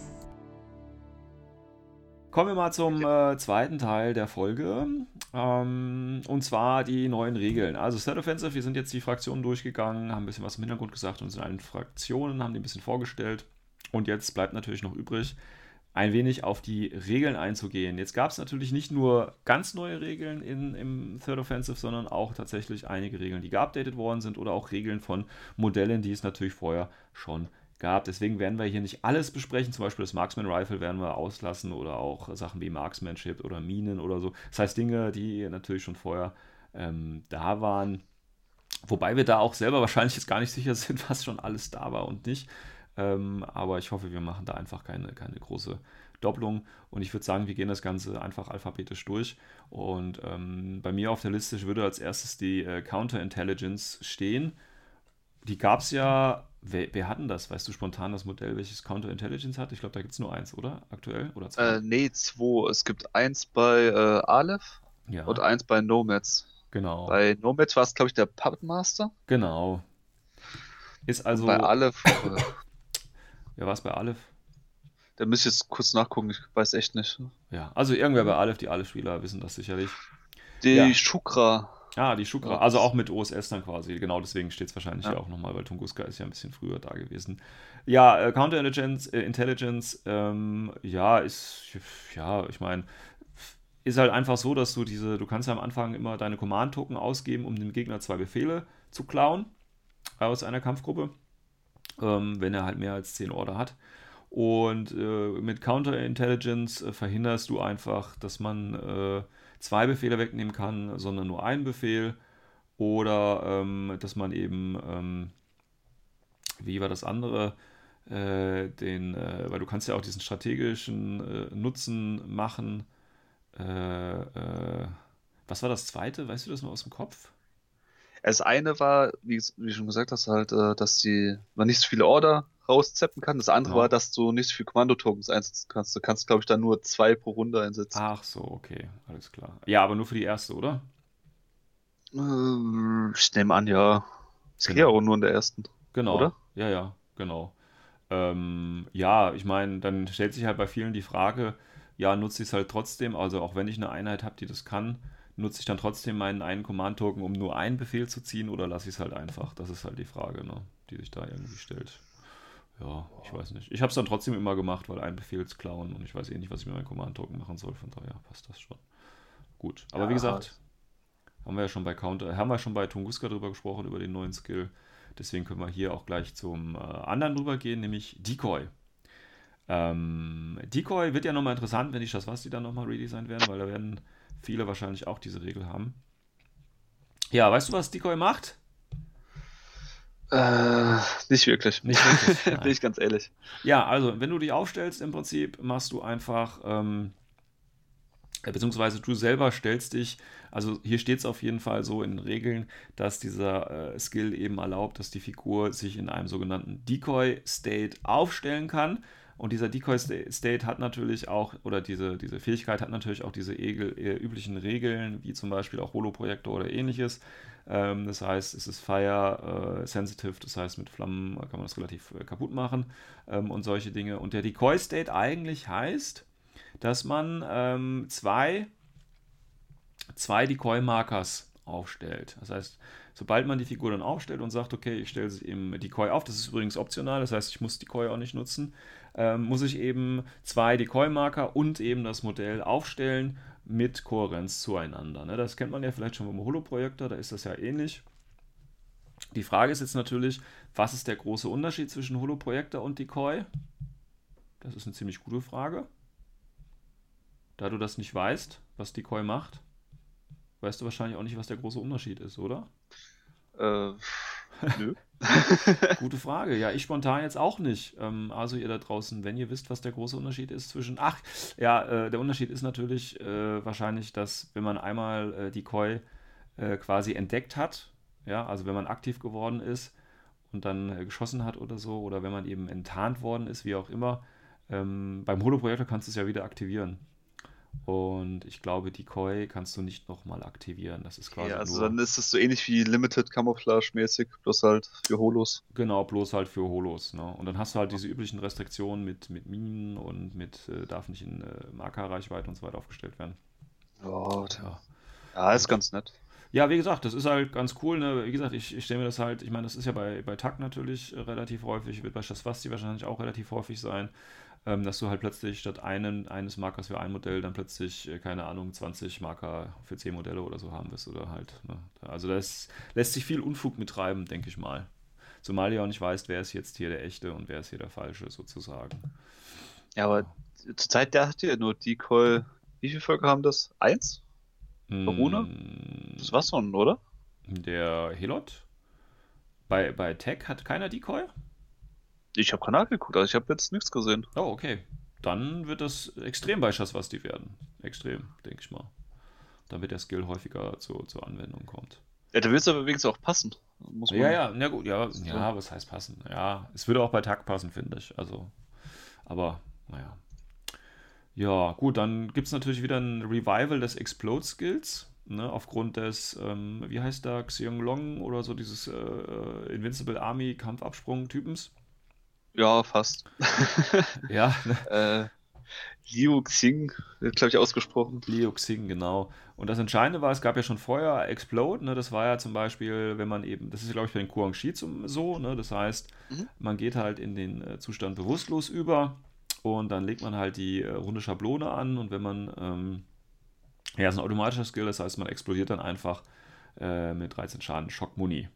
Kommen wir mal zum äh, zweiten Teil der Folge. Ähm, und zwar die neuen Regeln. Also Set Offensive, wir sind jetzt die Fraktionen durchgegangen, haben ein bisschen was im Hintergrund gesagt und sind allen Fraktionen, haben die ein bisschen vorgestellt. Und jetzt bleibt natürlich noch übrig, ein wenig auf die Regeln einzugehen. Jetzt gab es natürlich nicht nur ganz neue Regeln in, im Third Offensive, sondern auch tatsächlich einige Regeln, die geupdatet worden sind oder auch Regeln von Modellen, die es natürlich vorher schon gab. Deswegen werden wir hier nicht alles besprechen. Zum Beispiel das Marksman Rifle werden wir auslassen oder auch Sachen wie Marksmanship oder Minen oder so. Das heißt Dinge, die natürlich schon vorher ähm, da waren. Wobei wir da auch selber [LAUGHS] wahrscheinlich jetzt gar nicht sicher sind, was schon alles da war und nicht. Ähm, aber ich hoffe, wir machen da einfach keine, keine große Doppelung. Und ich würde sagen, wir gehen das Ganze einfach alphabetisch durch. Und ähm, bei mir auf der Liste würde als erstes die äh, Counterintelligence stehen. Die gab es ja Wer, wer hat denn das? Weißt du spontan das Modell, welches Counterintelligence hat? Ich glaube, da gibt es nur eins, oder? Aktuell? Oder zwei? Äh, nee, zwei. Es gibt eins bei äh, Aleph ja. und eins bei Nomads. Genau. Bei Nomads war es, glaube ich, der Puppet Master. Genau. Ist also. Bei Aleph. Wer war es bei Aleph? Da muss ich jetzt kurz nachgucken, ich weiß echt nicht. Ja, also irgendwer bei Aleph, die Aleph-Spieler wissen das sicherlich. Die Ja. Shukra. Ah, die Shukra. Ja. Also auch mit OSS dann quasi. Genau, deswegen steht es wahrscheinlich Ja. hier auch nochmal, weil Tunguska ist ja ein bisschen früher da gewesen. Ja, äh, Counterintelligence, äh, Intelligence, ähm, ja, ist, ja, ich meine, ist halt einfach so, dass du diese, du kannst ja am Anfang immer deine Command-Token ausgeben, um dem Gegner zwei Befehle zu klauen aus einer Kampfgruppe, ähm, wenn er halt mehr als 10 Order hat. Und äh, mit Counterintelligence äh, verhinderst du einfach, dass man äh, zwei Befehle wegnehmen kann, sondern nur einen Befehl. Oder ähm, dass man eben, ähm, wie war das andere, äh, den, äh, weil du kannst ja auch diesen strategischen äh, Nutzen machen. Äh, äh, was war das zweite? Weißt du das noch aus dem Kopf? Das eine war, wie, wie schon gesagt hast, halt, äh, dass die, man nicht so viele Order rauszeppen kann. Das andere Ja. war, dass du nicht so viele Kommandotokens einsetzen kannst. Du kannst, glaube ich, dann nur zwei pro Runde einsetzen. Ach so, okay, alles klar. Ja, aber nur für die erste, oder? Ähm, Ich nehme an, ja. Es geht Genau. ja auch nur in der ersten. Genau. Oder? Ja, ja, genau. Ähm, ja, ich meine, dann stellt sich halt bei vielen die Frage, ja, nutze ich es halt trotzdem, also auch wenn ich eine Einheit habe, die das kann, nutze ich dann trotzdem meinen einen Command-Token, um nur einen Befehl zu ziehen oder lasse ich es halt einfach? Das ist halt die Frage, ne, die sich da irgendwie stellt. Ja, ich weiß nicht. Ich habe es dann trotzdem immer gemacht, weil ein Befehl zu klauen und ich weiß eh nicht, was ich mit meinem Command-Token machen soll, von daher passt das schon. Gut, aber wie Ja, gesagt, haben wir ja schon bei Counter, haben wir schon bei Tunguska drüber gesprochen, über den neuen Skill. Deswegen können wir hier auch gleich zum äh, anderen rübergehen, nämlich Decoy. Ähm, Decoy wird ja nochmal interessant, wenn die Shaswasti dann nochmal redesigned werden, weil da werden viele wahrscheinlich auch diese Regel haben. Ja, weißt du, was Decoy macht? Äh, nicht wirklich. Nicht wirklich. [LAUGHS] Bin ich ganz ehrlich. Ja, also wenn du dich aufstellst, im Prinzip machst du einfach, ähm, äh, beziehungsweise du selber stellst dich, also hier steht es auf jeden Fall so in den Regeln, dass dieser äh, Skill eben erlaubt, dass die Figur sich in einem sogenannten Decoy-State aufstellen kann. Und dieser Decoy-State hat natürlich auch, oder diese, diese Fähigkeit hat natürlich auch diese Egel, äh, üblichen Regeln, wie zum Beispiel auch Holoprojektor oder ähnliches. Ähm, das heißt, es ist Fire äh, Sensitive, das heißt, mit Flammen kann man das relativ äh, kaputt machen ähm, und solche Dinge. Und der Decoy State eigentlich heißt, dass man ähm, zwei, zwei Decoy Markers aufstellt. Das heißt, sobald man die Figur dann aufstellt und sagt, okay, ich stelle sie im Decoy auf, das ist übrigens optional, das heißt, ich muss Decoy auch nicht nutzen, ähm, muss ich eben zwei Decoy-Marker und eben das Modell aufstellen mit Kohärenz zueinander. Ne? Das kennt man ja vielleicht schon beim Holo-Projektor, da ist das ja ähnlich. Die Frage ist jetzt natürlich, was ist der große Unterschied zwischen Holo-Projektor und Decoy? Das ist eine ziemlich gute Frage. Da du das nicht weißt, was Decoy macht, weißt du wahrscheinlich auch nicht, was der große Unterschied ist, oder? Äh, [LAUGHS] nö. Gute Frage. Ja, ich spontan jetzt auch nicht. Ähm, also ihr da draußen, wenn ihr wisst, was der große Unterschied ist zwischen... Ach, ja, äh, der Unterschied ist natürlich äh, wahrscheinlich, dass wenn man einmal äh, die Koi äh, quasi entdeckt hat, ja, also wenn man aktiv geworden ist und dann äh, geschossen hat oder so, oder wenn man eben enttarnt worden ist, wie auch immer, ähm, beim Holo-Projektor kannst du es ja wieder aktivieren. Und ich glaube, die Koi kannst du nicht nochmal aktivieren. Das ist quasi Ja, also nur... dann ist es so ähnlich wie Limited Camouflage mäßig, bloß halt für Holos. Genau, bloß halt für Holos. Ne? Und dann hast du halt diese üblichen Restriktionen mit, mit Minen und mit, äh, darf nicht in äh, Markerreichweite und so weiter aufgestellt werden. Ja, Ja. ja, ist ganz nett. Ja, wie gesagt, das ist halt ganz cool. Ne? Wie gesagt, ich, ich stelle mir das halt, ich meine, das ist ja bei, bei TAC natürlich äh, relativ häufig, wird bei Shaswasti wahrscheinlich auch relativ häufig sein, dass du halt plötzlich statt einen, eines Markers für ein Modell dann plötzlich, äh, keine Ahnung, 20 Marker für 10 Modelle oder so haben wirst oder halt. Ne? Also das lässt sich viel Unfug mittreiben, denke ich mal. Zumal du auch nicht weißt, wer ist jetzt hier der echte und wer ist hier der falsche sozusagen. Ja, aber zur Zeit der hat ja nur Decoy. Wie viele Völker haben das? Eins? Rune? Mm, Das war's schon, oder? Der Helot? Bei, bei Tech hat keiner Decoy? Ich habe Kanal geguckt, also ich habe jetzt nichts gesehen. Oh, okay. Dann wird das extrem bei Shaswasti werden. Extrem, denke ich mal. Wird der Skill häufiger zu, zur Anwendung kommt. Ja, da wird es aber wenigstens auch passen. Muss man. Ja, ja, na gut, ja, ja, was heißt passen? Ja, es würde auch bei Tag passen, finde ich. Also, aber, naja. Ja, gut, dann gibt es natürlich wieder ein Revival des Explode-Skills. Ne, aufgrund des, ähm, wie heißt da, Xiong Long oder so dieses äh, Invincible Army Kampfabsprung-Typens. Ja, fast. [LAUGHS] Ja, [LAUGHS] äh, Liu Xing glaube ich, ausgesprochen. Liu Xing, genau. Und das Entscheidende war, es gab ja schon vorher Explode, ne? das war ja zum Beispiel, wenn man eben, das ist glaube ich bei den Guangxi so, ne? das heißt, Mhm. man geht halt in den äh, Zustand bewusstlos über und dann legt man halt die äh, runde Schablone an und wenn man, ähm, ja, es ist ein automatischer Skill, das heißt, man explodiert dann einfach äh, mit 13 Schaden Schockmuni.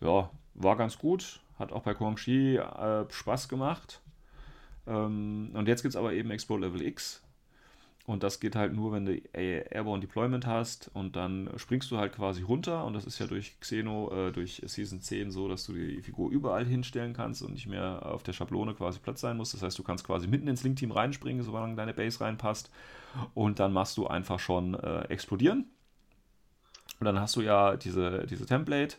Ja, war ganz gut, hat auch bei Guangxi äh, Spaß gemacht. Ähm, und jetzt gibt es aber eben Explode Level X. Und das geht halt nur, wenn du Airborne Deployment hast und dann springst du halt quasi runter und das ist ja durch Xeno, äh, durch Season 10 so, dass du die Figur überall hinstellen kannst und nicht mehr auf der Schablone quasi Platz sein muss. Das heißt, du kannst quasi mitten ins Link-Team reinspringen, solange deine Base reinpasst und dann machst du einfach schon äh, explodieren. Und dann hast du ja diese, diese Template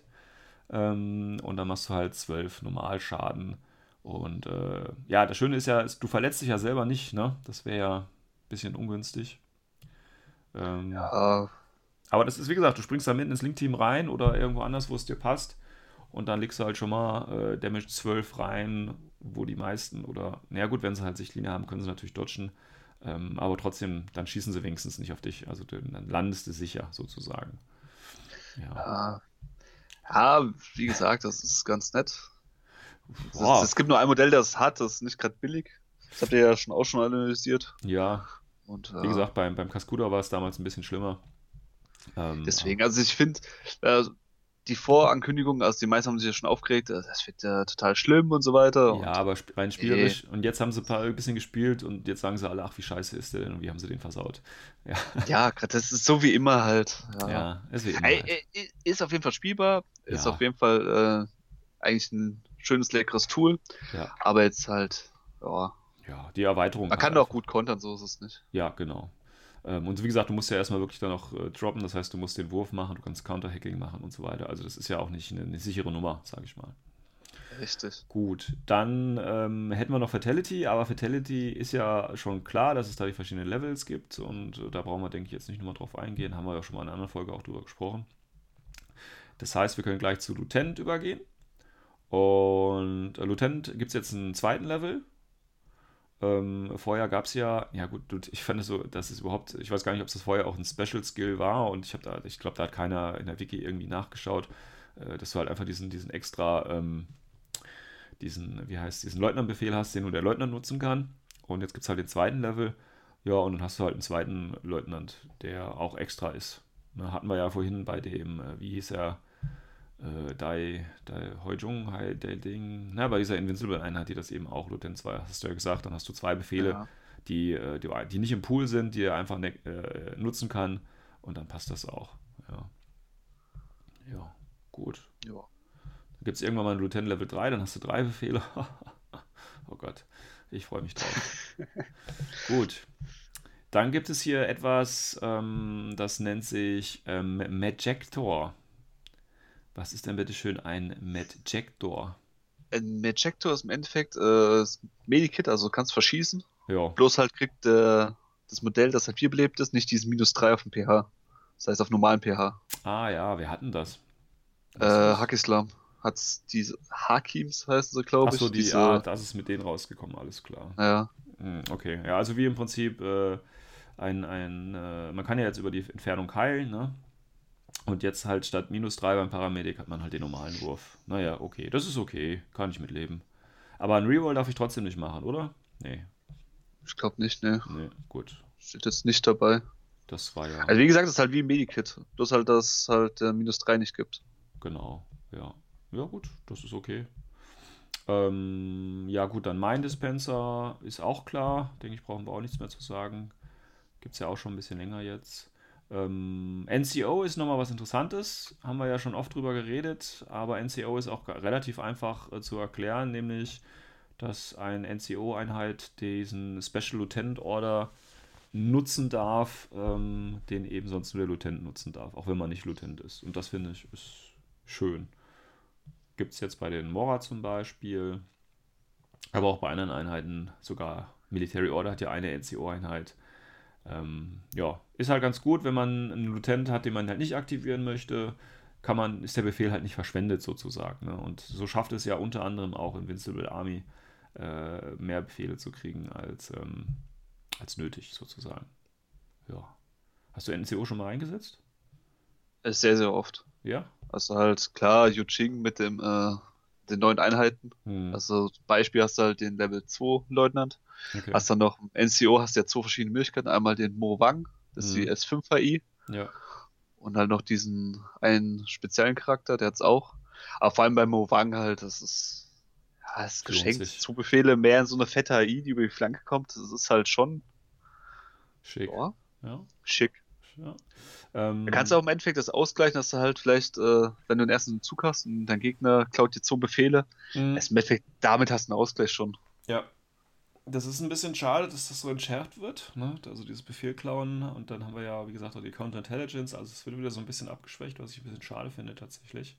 ähm, und dann machst du halt 12 Normalschaden. Und äh, ja, das Schöne ist ja, du verletzt dich ja selber nicht, ne? Das wäre ja ein bisschen ungünstig. Ähm, Ja, aber das ist, wie gesagt, du springst da mitten ins Link-Team rein oder irgendwo anders, wo es dir passt. Und dann legst du halt schon mal äh, Damage 12 rein, wo die meisten, oder, naja gut, wenn sie halt Sichtlinie haben, können sie natürlich dodgen. Ähm, aber trotzdem, dann schießen sie wenigstens nicht auf dich. Also dann dann landest du sicher, sozusagen. Ja. ja. Ja, wie gesagt, das ist ganz nett. Es, gibt nur ein Modell, das hat, das ist nicht gerade billig. Das habt ihr ja schon auch schon analysiert. ja, Und, wie äh, gesagt, beim, beim Cascuda war es damals ein bisschen schlimmer. Ähm, Deswegen, also ich finde, äh, die Vorankündigung, also die meisten haben sich ja schon aufgeregt, äh, das wird ja total schlimm und so weiter. Ja, aber rein spielerisch. Und jetzt haben sie ein, paar, ein bisschen gespielt und jetzt sagen sie alle, ach, wie scheiße ist der denn und wie haben sie den versaut. [LAUGHS] Ja, ja, das ist so wie immer halt. Ja. ja es wird immer halt. ist auf jeden Fall spielbar, ist Ja. auf jeden Fall äh, eigentlich ein schönes, leckeres Tool, Ja, aber jetzt halt, ja, ja, die Erweiterung. man halt kann doch einfach. gut kontern, so ist es nicht. Ja, genau. Ähm, und wie gesagt, du musst ja erstmal wirklich dann noch äh, droppen, das heißt, du musst den Wurf machen, du kannst Counter-Hacking machen und so weiter. Also das ist ja auch nicht eine, eine sichere Nummer, sage ich mal. Richtig. Gut, dann ähm, hätten wir noch Fatality, aber Fatality ist ja schon klar, dass es da die verschiedenen Levels gibt und äh, da brauchen wir, denke ich, jetzt nicht nochmal drauf eingehen, haben wir ja schon mal in einer anderen Folge auch drüber gesprochen. Das heißt, wir können gleich zu Lieutenant übergehen und äh, Lieutenant gibt es jetzt einen zweiten Level. Ähm, vorher gab es ja, ja gut, ich fand es so, dass es überhaupt, ich weiß gar nicht, ob das vorher auch ein Special Skill war und ich habe da, ich glaube, da hat keiner in der Wiki irgendwie nachgeschaut, äh, dass du halt einfach diesen, diesen extra, ähm, diesen, wie heißt, diesen Leutnantbefehl hast, den nur der Leutnant nutzen kann. Und jetzt gibt es halt den zweiten Level. Ja, und dann hast du halt einen zweiten Leutnant, der auch extra ist. Ne, hatten wir ja vorhin bei dem, äh, wie hieß er, äh, Dai, Dai Heujung, Hai Dai Ding, na, bei dieser Invincible-Einheit, die das eben auch, Lieutenant 2, hast du ja gesagt, dann hast du zwei Befehle, Ja. die, äh, die, die nicht im Pool sind, die er einfach ne, äh, nutzen kann und dann passt das auch. Ja, ja gut. Ja. Dann gibt es irgendwann mal ein Lieutenant Level 3, dann hast du drei Befehle. [LAUGHS] oh Gott, ich freue mich drauf. [LAUGHS] Gut. Dann gibt es hier etwas, ähm, das nennt sich ähm, Majector. Was ist denn bitte schön ein Majector? Ein Majector ist im Endeffekt äh, Medikit, also kannst verschießen. Ja, Bloß halt kriegt äh, das Modell, das halt wiederbelebt ist, nicht diesen minus 3 auf dem pH. Das heißt auf normalen pH. ah ja, wir hatten das. Äh, Hakislam hat diese Hakims heißen sie, glaube ich. Achso, die, diese, ah, das ist mit denen rausgekommen, alles klar. ja, Hm, Okay, ja, also wie im Prinzip äh, ein, ein äh, man kann ja jetzt über die Entfernung heilen, ne? Und jetzt halt statt minus 3 beim Paramedic hat man halt den normalen Wurf. Naja, okay, das ist okay, kann ich mitleben. Aber ein Reroll darf ich trotzdem nicht machen, oder? Nee, ich glaube nicht, ne. nee, gut. Steht jetzt nicht dabei. Das war ja, Also wie gesagt, das ist halt wie ein Medikit. Bloß halt, dass es halt äh, minus 3 nicht gibt. genau, ja. Ja, gut, das ist okay. Ähm, ja, gut, dann mein Dispenser ist auch klar. Denke ich, brauchen wir auch nichts mehr zu sagen. Gibt es ja auch schon ein bisschen länger jetzt. Ähm, NCO ist nochmal was Interessantes, haben wir ja schon oft drüber geredet, aber NCO ist auch relativ einfach äh, zu erklären, nämlich, dass eine NCO-Einheit diesen Special Lieutenant Order nutzen darf, ähm, den eben sonst nur der Lieutenant nutzen darf, auch wenn man nicht Lieutenant ist. Und das finde ich ist schön. Gibt es jetzt bei den Mora zum Beispiel, aber auch bei anderen Einheiten, sogar Military Order hat ja eine NCO-Einheit. Ähm, ja, ist halt ganz gut, wenn man einen Lieutenant hat, den man halt nicht aktivieren möchte. kann man, ist der Befehl halt nicht verschwendet sozusagen. Ne? Und so schafft es ja unter anderem auch Invincible Army äh, mehr Befehle zu kriegen als, ähm, als nötig sozusagen. Ja. Hast du NCO schon mal eingesetzt? Sehr, sehr oft. Ja? Also halt klar, Yuching mit dem äh, den neuen Einheiten. Hm. Also Beispiel hast du halt den Level 2 Leutnant. Okay. Hast dann noch NCO hast du ja zwei verschiedene Möglichkeiten. Einmal den Mo Wang, das ist die Mhm. S5 AI. Ja. Und halt noch diesen einen speziellen Charakter, der hat's auch. Aber vor allem bei Mo Wang halt, das ist, ja, das ist geschenkt. Zu Befehle mehr in so eine fette AI, die über die Flanke kommt. Das ist halt schon, Schick. ja, Ja. schick. Ja. Ähm, Da kannst du auch im Endeffekt das ausgleichen, dass du halt vielleicht, äh, wenn du den ersten Zug hast und dein Gegner klaut dir zwei Befehle, mh, ist im Endeffekt, damit hast du einen Ausgleich schon. Ja. Das ist ein bisschen schade, dass das so entschärft wird. Ne? Also dieses Befehl klauen und dann haben wir ja, wie gesagt, auch die Counterintelligence. Also es wird wieder so ein bisschen abgeschwächt, was ich ein bisschen schade finde tatsächlich.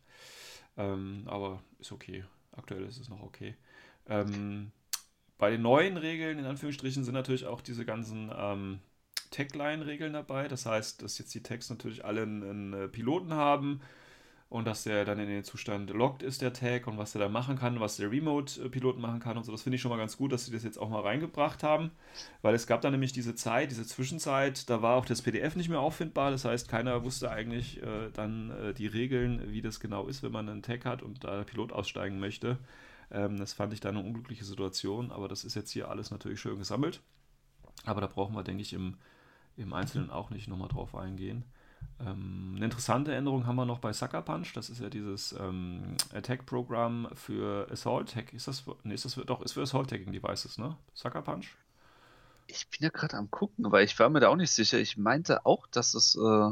Ähm, aber ist okay. Aktuell ist es noch okay. Ähm, bei den neuen Regeln, in Anführungsstrichen, sind natürlich auch diese ganzen ähm, Tagline-Regeln dabei. Das heißt, dass jetzt die Tags natürlich alle einen, äh, Piloten haben und dass der dann in den Zustand locked ist, der Tag, und was der da machen kann, was der Remote-Pilot machen kann und so. Das finde ich schon mal ganz gut, dass sie das jetzt auch mal reingebracht haben, weil es gab dann nämlich diese Zeit, diese Zwischenzeit, da war auch das PDF nicht mehr auffindbar. Das heißt, keiner wusste eigentlich äh, dann äh, die Regeln, wie das genau ist, wenn man einen Tag hat und da der Pilot aussteigen möchte. Ähm, das fand ich dann eine unglückliche Situation, aber das ist jetzt hier alles natürlich schön gesammelt. Aber da brauchen wir, denke ich, im, im Einzelnen auch nicht nochmal drauf eingehen. Ähm, eine interessante Änderung haben wir noch bei Sucker Punch. Das ist ja dieses ähm, Attack-Programm für Assault Tag. Ist das, für- nee, ist das für, doch, ist für Assault Tagging Devices, ne? Sucker Punch? Ich bin ja gerade am gucken, weil ich war mir da auch nicht sicher. Ich meinte auch, dass es äh,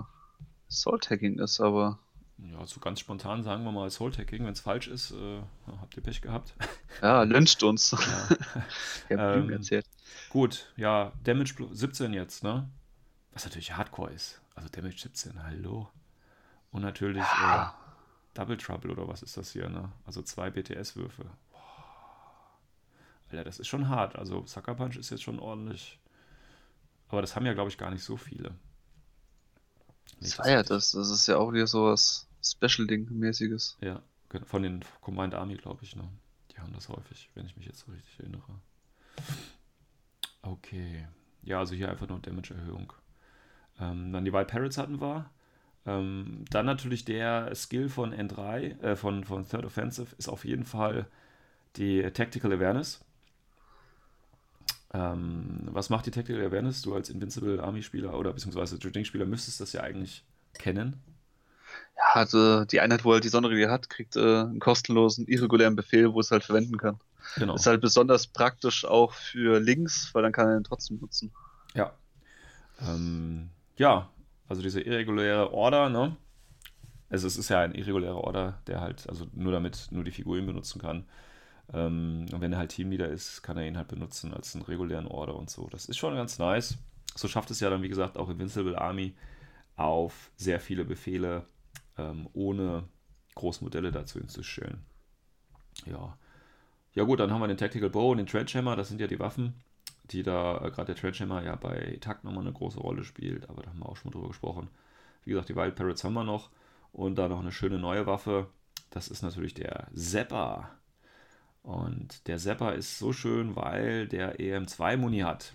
Soul Tagging ist, aber Ja, so ganz spontan sagen wir mal Assault Tagging. Wenn es falsch ist, äh, habt ihr Pech gehabt. ja, [LAUGHS] lyncht uns. ja. [LAUGHS] Ich hab Ähm, erzählt. Gut, ja, Damage plus 17 jetzt, ne? Was natürlich Hardcore ist. Also Damage 17, hallo. Und natürlich äh, Double Trouble oder was ist das hier, ne? Also zwei BTS-Würfe. Alter, das ist schon hart. Also Sucker Punch ist jetzt schon ordentlich. Aber das haben ja, glaube ich, gar nicht so viele. Ich richtig- das. Das ist ja auch wieder so was Special-Ding-mäßiges. Ja, gen- von den Combined Army, glaube ich, ne? Die haben das häufig, wenn ich mich jetzt so richtig erinnere. Okay. Ja, also hier einfach nur Damage-Erhöhung. Ähm, dann die Wild Parrots hatten wir. Ähm, dann natürlich der Skill von N3, äh, von, von Third Offensive, ist auf jeden Fall die Tactical Awareness. Ähm, was macht die Tactical Awareness? Du als Invincible Army-Spieler oder beziehungsweise Judging-Spieler müsstest das ja eigentlich kennen. Ja, also die Einheit, wo halt die Sonderregel hat, kriegt äh, einen kostenlosen, irregulären Befehl, wo es halt verwenden kann. Genau. Ist halt besonders praktisch auch für Links, weil dann kann er ihn trotzdem nutzen. Ja. Ähm, ja, also diese irreguläre Order, ne? Also es ist ja ein irregulärer Order, der halt, also nur damit nur die Figur ihn benutzen kann. Ähm, und wenn er halt Teamleader ist, kann er ihn halt benutzen als einen regulären Order und so. Das ist schon ganz nice. So schafft es ja dann, wie gesagt, auch Invincible Army auf sehr viele Befehle ähm, ohne Großmodelle dazu hinzustellen. Ja. Ja gut, dann haben wir den Tactical Bow und den Trenchhammer, das sind ja die Waffen, die da, äh, gerade der Trenchhammer ja bei Takt nochmal eine große Rolle spielt, aber da haben wir auch schon mal drüber gesprochen. Wie gesagt, die Wild Parrots haben wir noch und da noch eine schöne neue Waffe, das ist natürlich der Zapper. Und der Zapper ist so schön, weil der EM2-Muni hat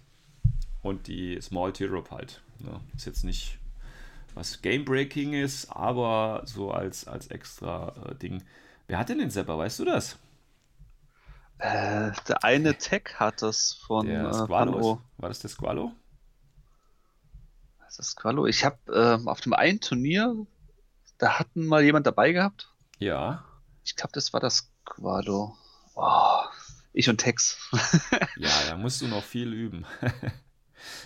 und die Small T-Rope halt. Ne? Ist jetzt nicht was Game-Breaking ist, aber so als, als extra äh, Ding. Wer hat denn den Zapper, weißt du das? Äh, der eine Tech hat das von Der äh, Squalo. Ist, war das der Squalo? Was ist das Squalo? Ich habe ähm, auf dem einen Turnier, da hatten mal jemand dabei gehabt. Ja. Ich glaube, das war das Squalo. Oh, ich und Tex. [LAUGHS] Ja, da musst du noch viel üben. [LAUGHS]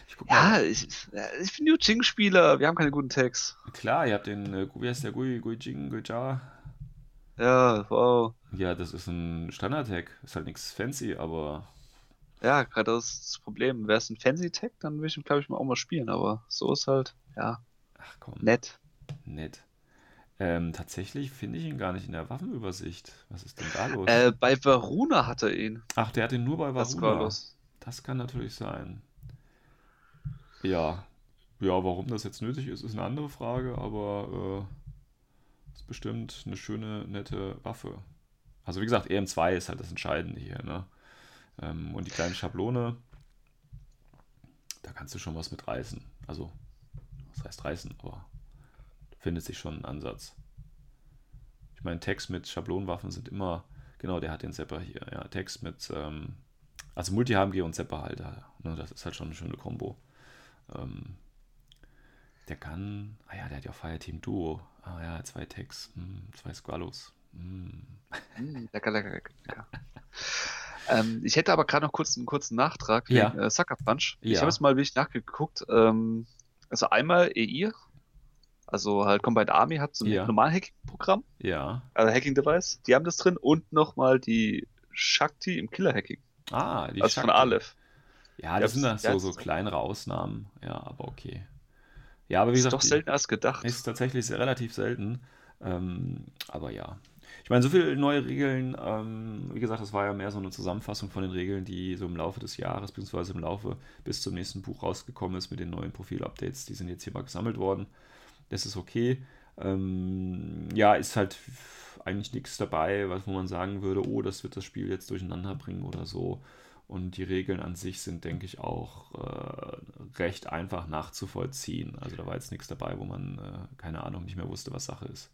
ich ja, mal. ich, äh, ich bin Yu-Ching-Spieler. Wir haben keine guten Tags. Klar, ihr habt den, äh, wie heißt der Gui, Gui Jing, Gui Jia? Ja, wow. Ja, das ist ein Standard-Tag. Ist halt nichts fancy, aber Ja, gerade das ist das Problem. Wäre es ein Fancy-Tag, dann würde ich ihn, glaube ich, mal auch mal spielen. Aber so ist halt, ja, ach komm, nett. nett. Ähm, tatsächlich finde ich ihn gar nicht in der Waffenübersicht. Was ist denn da los? Äh, bei Varuna hat er ihn. Ach, der hat ihn nur bei Das Varuna. Squalos. Das kann natürlich sein. Ja. Ja, warum das jetzt nötig ist, ist eine andere Frage, aber ist bestimmt eine schöne, nette Waffe. Also wie gesagt, EM2 ist halt das Entscheidende hier. Ne? Ähm, und die kleine Schablone, da kannst du schon was mit reißen. Also, was heißt reißen, aber findet sich schon ein Ansatz. Ich meine, Text mit Schablonenwaffen sind immer, genau, der hat den Zepper hier, ja, Text mit, ähm, also Multi-HMG und Zepper halt, ne, das ist halt schon eine schöne Kombo. Ähm, der kann, ah ja, der hat ja Fireteam Duo, ah ja, zwei Tags, hm, zwei Squallows. Hm. Hm, lecker, lecker, lecker. ähm, ich hätte aber gerade noch kurz einen kurzen Nachtrag Ja. wegen äh, Sucker Punch. Ich Ja. habe jetzt mal wirklich nachgeguckt. Ähm, also einmal EI, also halt Combined Army hat so ein Ja. normales Hacking-Programm, Ja. also Hacking-Device, die haben das drin und nochmal die Shakti im Killer-Hacking, Ah, die also von Shakti. Aleph. Ja, Ja, das sind das- so, ja, so kleinere Ausnahmen. Ja, aber okay. Ja, aber wie Das ist gesagt, doch die- seltener als gedacht. ist tatsächlich relativ selten. Ähm, aber ja. Ich meine, so viele neue Regeln, ähm, wie gesagt, das war ja mehr so eine Zusammenfassung von den Regeln, die so im Laufe des Jahres, beziehungsweise im Laufe bis zum nächsten Buch rausgekommen ist mit den neuen Profil-Updates. Die sind jetzt hier mal gesammelt worden. Das ist okay. Ähm, ja, ist halt eigentlich nichts dabei, wo man sagen würde, oh, das wird das Spiel jetzt durcheinander bringen oder so. Und die Regeln an sich sind, denke ich, auch äh, recht einfach nachzuvollziehen. Also da war jetzt nichts dabei, wo man, äh, keine Ahnung, nicht mehr wusste, was Sache ist.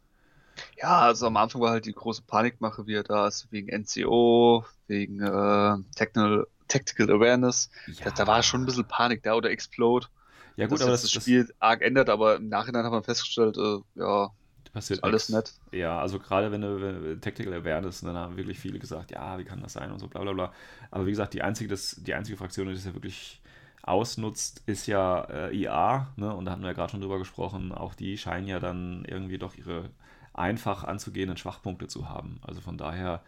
Ja, also am Anfang war halt die große Panikmache, wie er da ist, wegen NCO, wegen äh, Technical, Tactical Awareness. Da, da war schon ein bisschen Panik da oder Explode. Ja, gut, dass aber das, das das Spiel arg ändert, aber im Nachhinein hat man festgestellt, äh, ja, passiert alles nett. Ja, also gerade wenn du wenn, Tactical Awareness, dann haben wirklich viele gesagt, ja, wie kann das sein und so bla bla bla. Aber wie gesagt, die einzige, das, die einzige Fraktion, die das ja wirklich ausnutzt, ist ja äh, IA, ne? Und da hatten wir ja gerade schon drüber gesprochen, auch die scheinen ja dann irgendwie doch ihre einfach anzugehenden Schwachpunkte zu haben. Also von daher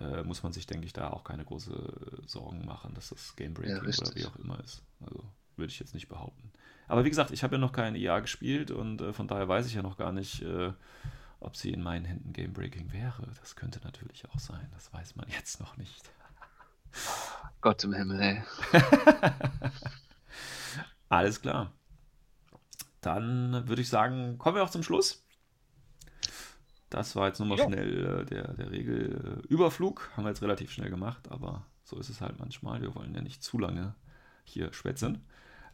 äh, muss man sich, denke ich, da auch keine große äh, Sorgen machen, dass das Game Breaking Ja, oder wie auch immer ist. Also würde ich jetzt nicht behaupten. Aber wie gesagt, ich habe ja noch kein IA gespielt und äh, von daher weiß ich ja noch gar nicht, äh, ob sie in meinen Händen Game Breaking wäre. Das könnte natürlich auch sein. Das weiß man jetzt noch nicht. [LAUGHS] Gott im Himmel, ey. [LAUGHS] Alles klar. Dann würde ich sagen, kommen wir auch zum Schluss. Das war jetzt nochmal Ja. schnell äh, der, der Regelüberflug. Haben wir jetzt relativ schnell gemacht, aber so ist es halt manchmal. Wir wollen ja nicht zu lange hier schwätzen.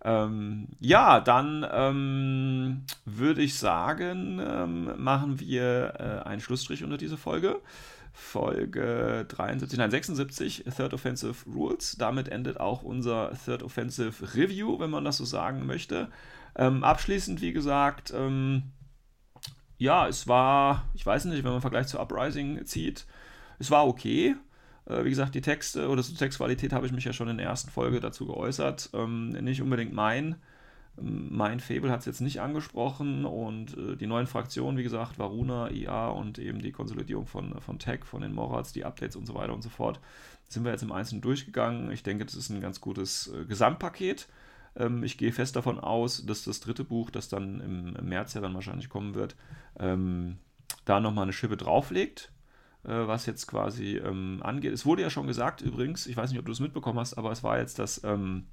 Ähm, ja, dann ähm, würde ich sagen, ähm, machen wir äh, einen Schlussstrich unter diese Folge. Folge 73, nein, 76, Third Offensive Rules. Damit endet auch unser Third Offensive Review, wenn man das so sagen möchte. Ähm, abschließend, wie gesagt, ähm, ja, es war, ich weiß nicht, wenn man Vergleich zu Uprising zieht, es war okay. Äh, wie gesagt, die Texte oder zur Textqualität habe ich mich ja schon in der ersten Folge dazu geäußert. Ähm, nicht unbedingt mein. Ähm, Mein Fable hat es jetzt nicht angesprochen und äh, die neuen Fraktionen, wie gesagt, Varuna, IA und eben die Konsolidierung von, von Tech, von den Morats, die Updates und so weiter und so fort, sind wir jetzt im Einzelnen durchgegangen. Ich denke, das ist ein ganz gutes äh, Gesamtpaket. Ähm, ich gehe fest davon aus, dass das dritte Buch, das dann im, im März ja dann wahrscheinlich kommen wird, ähm, da nochmal eine Schippe drauflegt, äh, was jetzt quasi ähm, angeht. Es wurde ja schon gesagt, übrigens, ich weiß nicht, ob du es mitbekommen hast, aber es war jetzt das, ähm,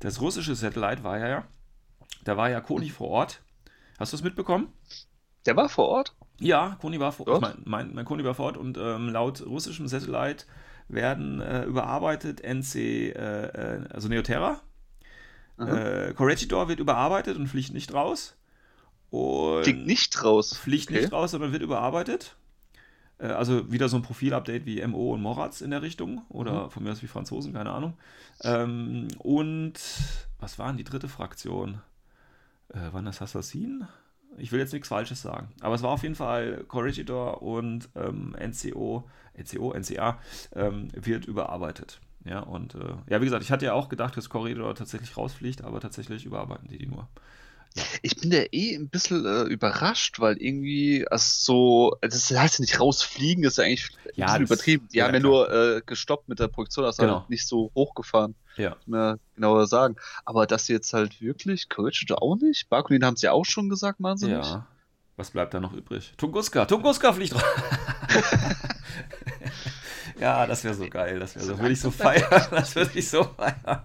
das russische Satellite war ja, ja, da war ja Koni vor Ort. Hast du es mitbekommen? Der war vor Ort? Ja, Koni war vor Dort? Mein, mein, mein Koni war vor Ort und ähm, laut russischem Satellite werden äh, überarbeitet NC, äh, äh, also Neoterra. Äh, Corregidor wird überarbeitet und fliegt nicht raus. Und Fliegt nicht raus. Fliegt Okay. nicht raus, sondern wird überarbeitet. Äh, Also wieder so ein Profil-Update wie MO und Moratz in der Richtung. Oder von mir aus wie Franzosen, keine Ahnung. Ähm, und was war denn die dritte Fraktion? Äh, waren das Assassin? Ich will jetzt nichts Falsches sagen. Aber es war auf jeden Fall Corregidor und ähm, NCO, NCO, NCA ähm, wird überarbeitet. Ja, und äh, ja, wie gesagt, ich hatte ja auch gedacht, dass Corregidor tatsächlich rausfliegt, aber tatsächlich überarbeiten die die nur. Ich bin da eh ein bisschen äh, überrascht, weil irgendwie, also so, das heißt ja nicht rausfliegen, ist ja eigentlich ein Ja, bisschen das- übertrieben. Die ja, haben ja klar. nur äh, gestoppt mit der Produktion, das Genau. halt nicht so hochgefahren. Ja. Mehr genauer sagen. Aber sie jetzt halt wirklich, Courage auch nicht? Barkulin haben sie ja auch schon gesagt, machen sie nicht? Ja. Was bleibt da noch übrig? Tunguska. Tunguska fliegt raus. [LAUGHS] ja, das wäre so geil. Das wäre so, würde ich so feiern. Das würde ich so feiern.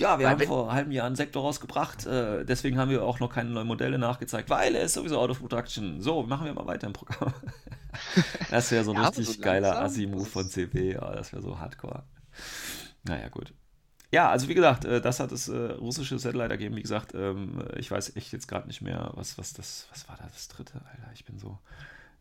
Ja, wir Weil haben vor einem halben Jahr einen Sektor rausgebracht, äh, deswegen haben wir auch noch keine neuen Modelle nachgezeigt, weil er ist sowieso out of production. So, machen wir mal weiter im Programm. [LAUGHS] das wäre so [LAUGHS] ein Ja, richtig so geiler Assi-Move von CB, ja, das wäre so hardcore. Naja, gut. Ja, also wie gesagt, äh, das hat das äh, russische Satellite ergeben. Wie gesagt, ähm, ich weiß echt jetzt gerade nicht mehr, was, was das, was war da das dritte, Alter? Ich bin so.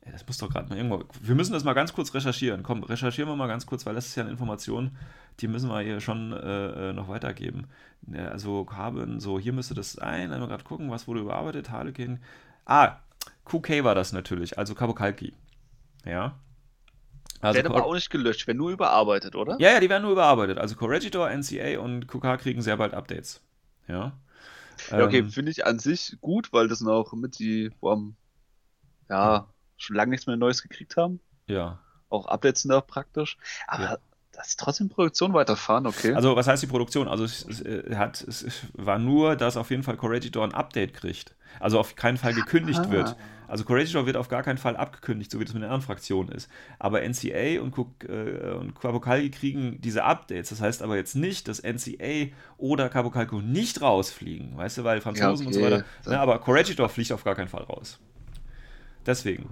Ey, das muss doch gerade mal irgendwo. Wir müssen das mal ganz kurz recherchieren. Komm, recherchieren wir mal ganz kurz, weil das ist ja eine Information, die müssen wir hier schon äh, äh, noch weitergeben. Ja, also haben, so, hier müsste das sein. Einmal gerade gucken, was wurde überarbeitet. Harlequin. Ah, QK war das natürlich, also Kabukalki. Ja. Also Werden aber auch nicht gelöscht, werden nur überarbeitet, oder? ja, ja, die werden nur überarbeitet. Also Corregidor, NCA und QK kriegen sehr bald Updates. Ja. Ja, okay, Ähm, finde ich an sich gut, weil das auch mit die, wo am, ja, schon lange nichts mehr Neues gekriegt haben. ja. Auch Updates sind auch praktisch. Aber Ja. dass sie trotzdem Produktion weiterfahren, okay. Also, was heißt die Produktion? Also, es, es, äh, hat, es war nur, dass auf jeden Fall Corregidor ein Update kriegt. Also auf keinen Fall gekündigt Ah. wird. Also Corregidor wird auf gar keinen Fall abgekündigt, so wie das mit den anderen Fraktionen ist. Aber NCA und, äh, und Kabukalki kriegen diese Updates. Das heißt aber jetzt nicht, dass NCA oder Kabukalko nicht rausfliegen. Weißt du, weil Franzosen und so okay. weiter. Ne, aber Corregidor fliegt auf gar keinen Fall raus. Deswegen.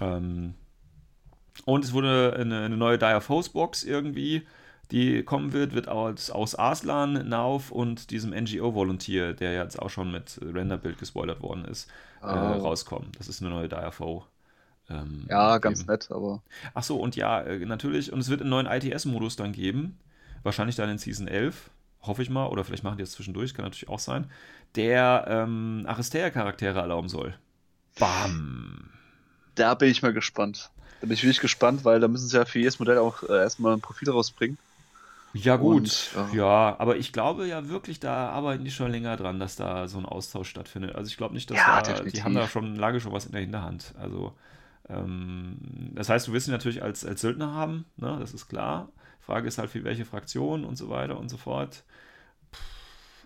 Ähm, und es wurde eine, eine neue Dire Force Box irgendwie, die kommen wird, wird aus, aus Arslan, Nauf und diesem NGO-Volunteer, der jetzt auch schon mit Renderbild gespoilert worden ist, äh, Oh. rauskommen. Das ist eine neue Dire Foe. Ähm, ja, ganz geben. nett, aber Ach so, und ja, äh, natürlich, und es wird einen neuen ITS-Modus dann geben, wahrscheinlich dann in Season 11, hoffe ich mal, oder vielleicht machen die das zwischendurch, kann natürlich auch sein, der ähm, Aristea-Charaktere erlauben soll. Bam! da bin ich mal gespannt. Da bin ich wirklich gespannt, weil da müssen sie ja für jedes Modell auch äh, erstmal ein Profil rausbringen. Ja, gut. Und, ja. ja. aber ich glaube ja wirklich, da arbeiten die schon länger dran, dass da so ein Austausch stattfindet. Also ich glaube nicht, dass Ja, da, die haben da schon lange schon was in der Hinterhand. Also, ähm, das heißt, du willst ihn natürlich als, als Söldner haben, ne? das ist klar. Frage ist halt, für welche Fraktion und so weiter und so fort.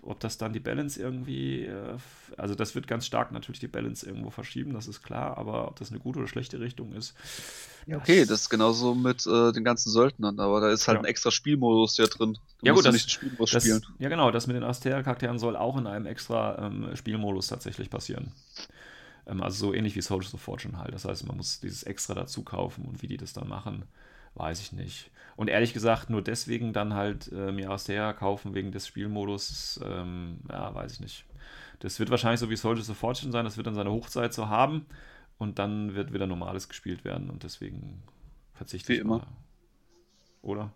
Ob das dann die Balance irgendwie, äh, also das wird ganz stark natürlich die Balance irgendwo verschieben, das ist klar, aber ob das eine gute oder schlechte Richtung ist. Ja, okay, das ist genauso mit äh, den ganzen Söldnern, aber da ist halt Ja. ein extra Spielmodus ja drin. Du Ja, gut, das- nicht Spielmodus Das, spielen. ja, genau, das mit den Aster-Charakteren soll auch in einem extra ähm, Spielmodus tatsächlich passieren. Ähm, also so ähnlich wie Soldiers of Fortune halt. Das heißt, man muss dieses extra dazu kaufen und wie die das dann machen, weiß ich nicht. Und ehrlich gesagt, nur deswegen dann halt äh, mir Aster kaufen wegen des Spielmodus, ähm, ja, weiß ich nicht. Das wird wahrscheinlich so wie Soldiers of Fortune sein, das wird dann seine Hochzeit so haben und dann wird wieder normales gespielt werden und deswegen verzichte Wie ich immer. mal. Oder?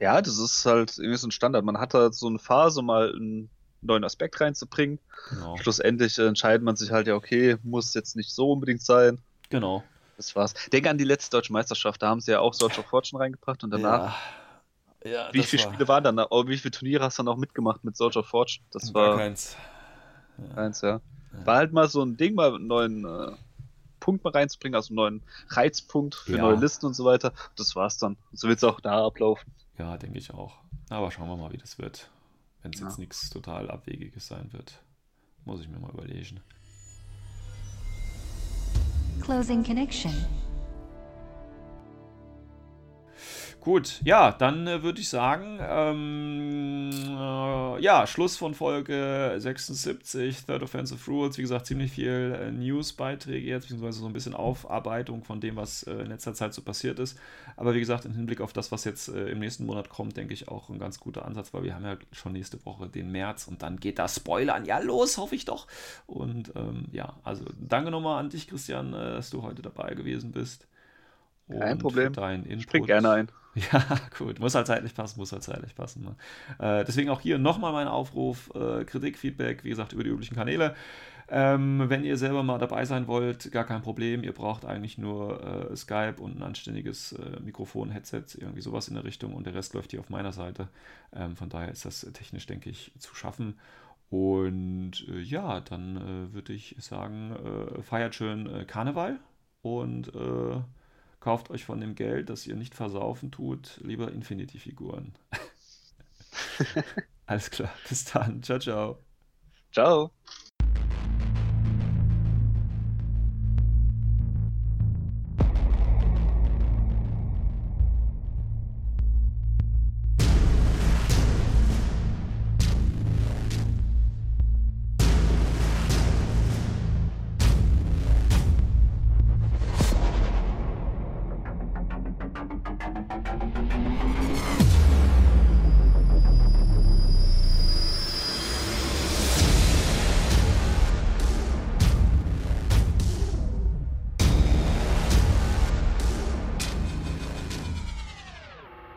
Ja, das ist halt irgendwie so ein Standard. Man hat halt so eine Phase, mal einen neuen Aspekt reinzubringen. Genau. Schlussendlich entscheidet man sich halt ja, okay, muss jetzt nicht so unbedingt sein. Genau. Das war's. Denke an die letzte deutsche Meisterschaft, da haben sie ja auch Soldier of Fortune reingebracht und danach. Ja. ja Wie viele war- Spiele waren dann? da? Oh, wie viele Turniere hast du dann auch mitgemacht mit Soldier of Fortune? Das war keins. eins, ja. War halt mal so ein Ding, mal einen neuen äh, Punkt mal reinzubringen, also einen neuen Reizpunkt für Ja. neue Listen und so weiter. Das war's dann. So wird's auch da ablaufen. Ja, denke ich auch. Aber schauen wir mal, wie das wird. Wenn es Ja. jetzt nichts total Abwegiges sein wird, muss ich mir mal überlegen. Closing connection. Gut, ja, dann äh, würde ich sagen, ähm, äh, ja, Schluss von Folge 76, Third Offensive Rules. Wie gesagt, ziemlich viel äh, News-Beiträge jetzt, beziehungsweise so ein bisschen Aufarbeitung von dem, was äh, in letzter Zeit so passiert ist. Aber wie gesagt, im Hinblick auf das, was jetzt äh, im nächsten Monat kommt, denke ich auch ein ganz guter Ansatz, weil wir haben ja schon nächste Woche den März und dann geht das Spoilern. Ja, los, hoffe ich doch. Und ähm, ja, also danke nochmal an dich, Christian, äh, dass du heute dabei gewesen bist. Kein Problem. deinen Input. Spring gerne ein. [LAUGHS] Ja, gut. Muss halt zeitlich passen, muss halt zeitlich passen. Ne? Äh, deswegen auch hier nochmal mein Aufruf: äh, Kritik, Feedback, wie gesagt, über die üblichen Kanäle. Ähm, wenn ihr selber mal dabei sein wollt, gar kein Problem. Ihr braucht eigentlich nur äh, Skype und ein anständiges äh, Mikrofon, Headset, irgendwie sowas in der Richtung und der Rest läuft hier auf meiner Seite. Ähm, von daher ist das technisch, denke ich, zu schaffen. Und äh, ja, dann äh, würde ich sagen, feiert schön Karneval und kauft euch von dem Geld, das ihr nicht versaufen tut, lieber Infinity-Figuren. [LAUGHS] Alles klar, bis dann. Ciao, ciao. Ciao.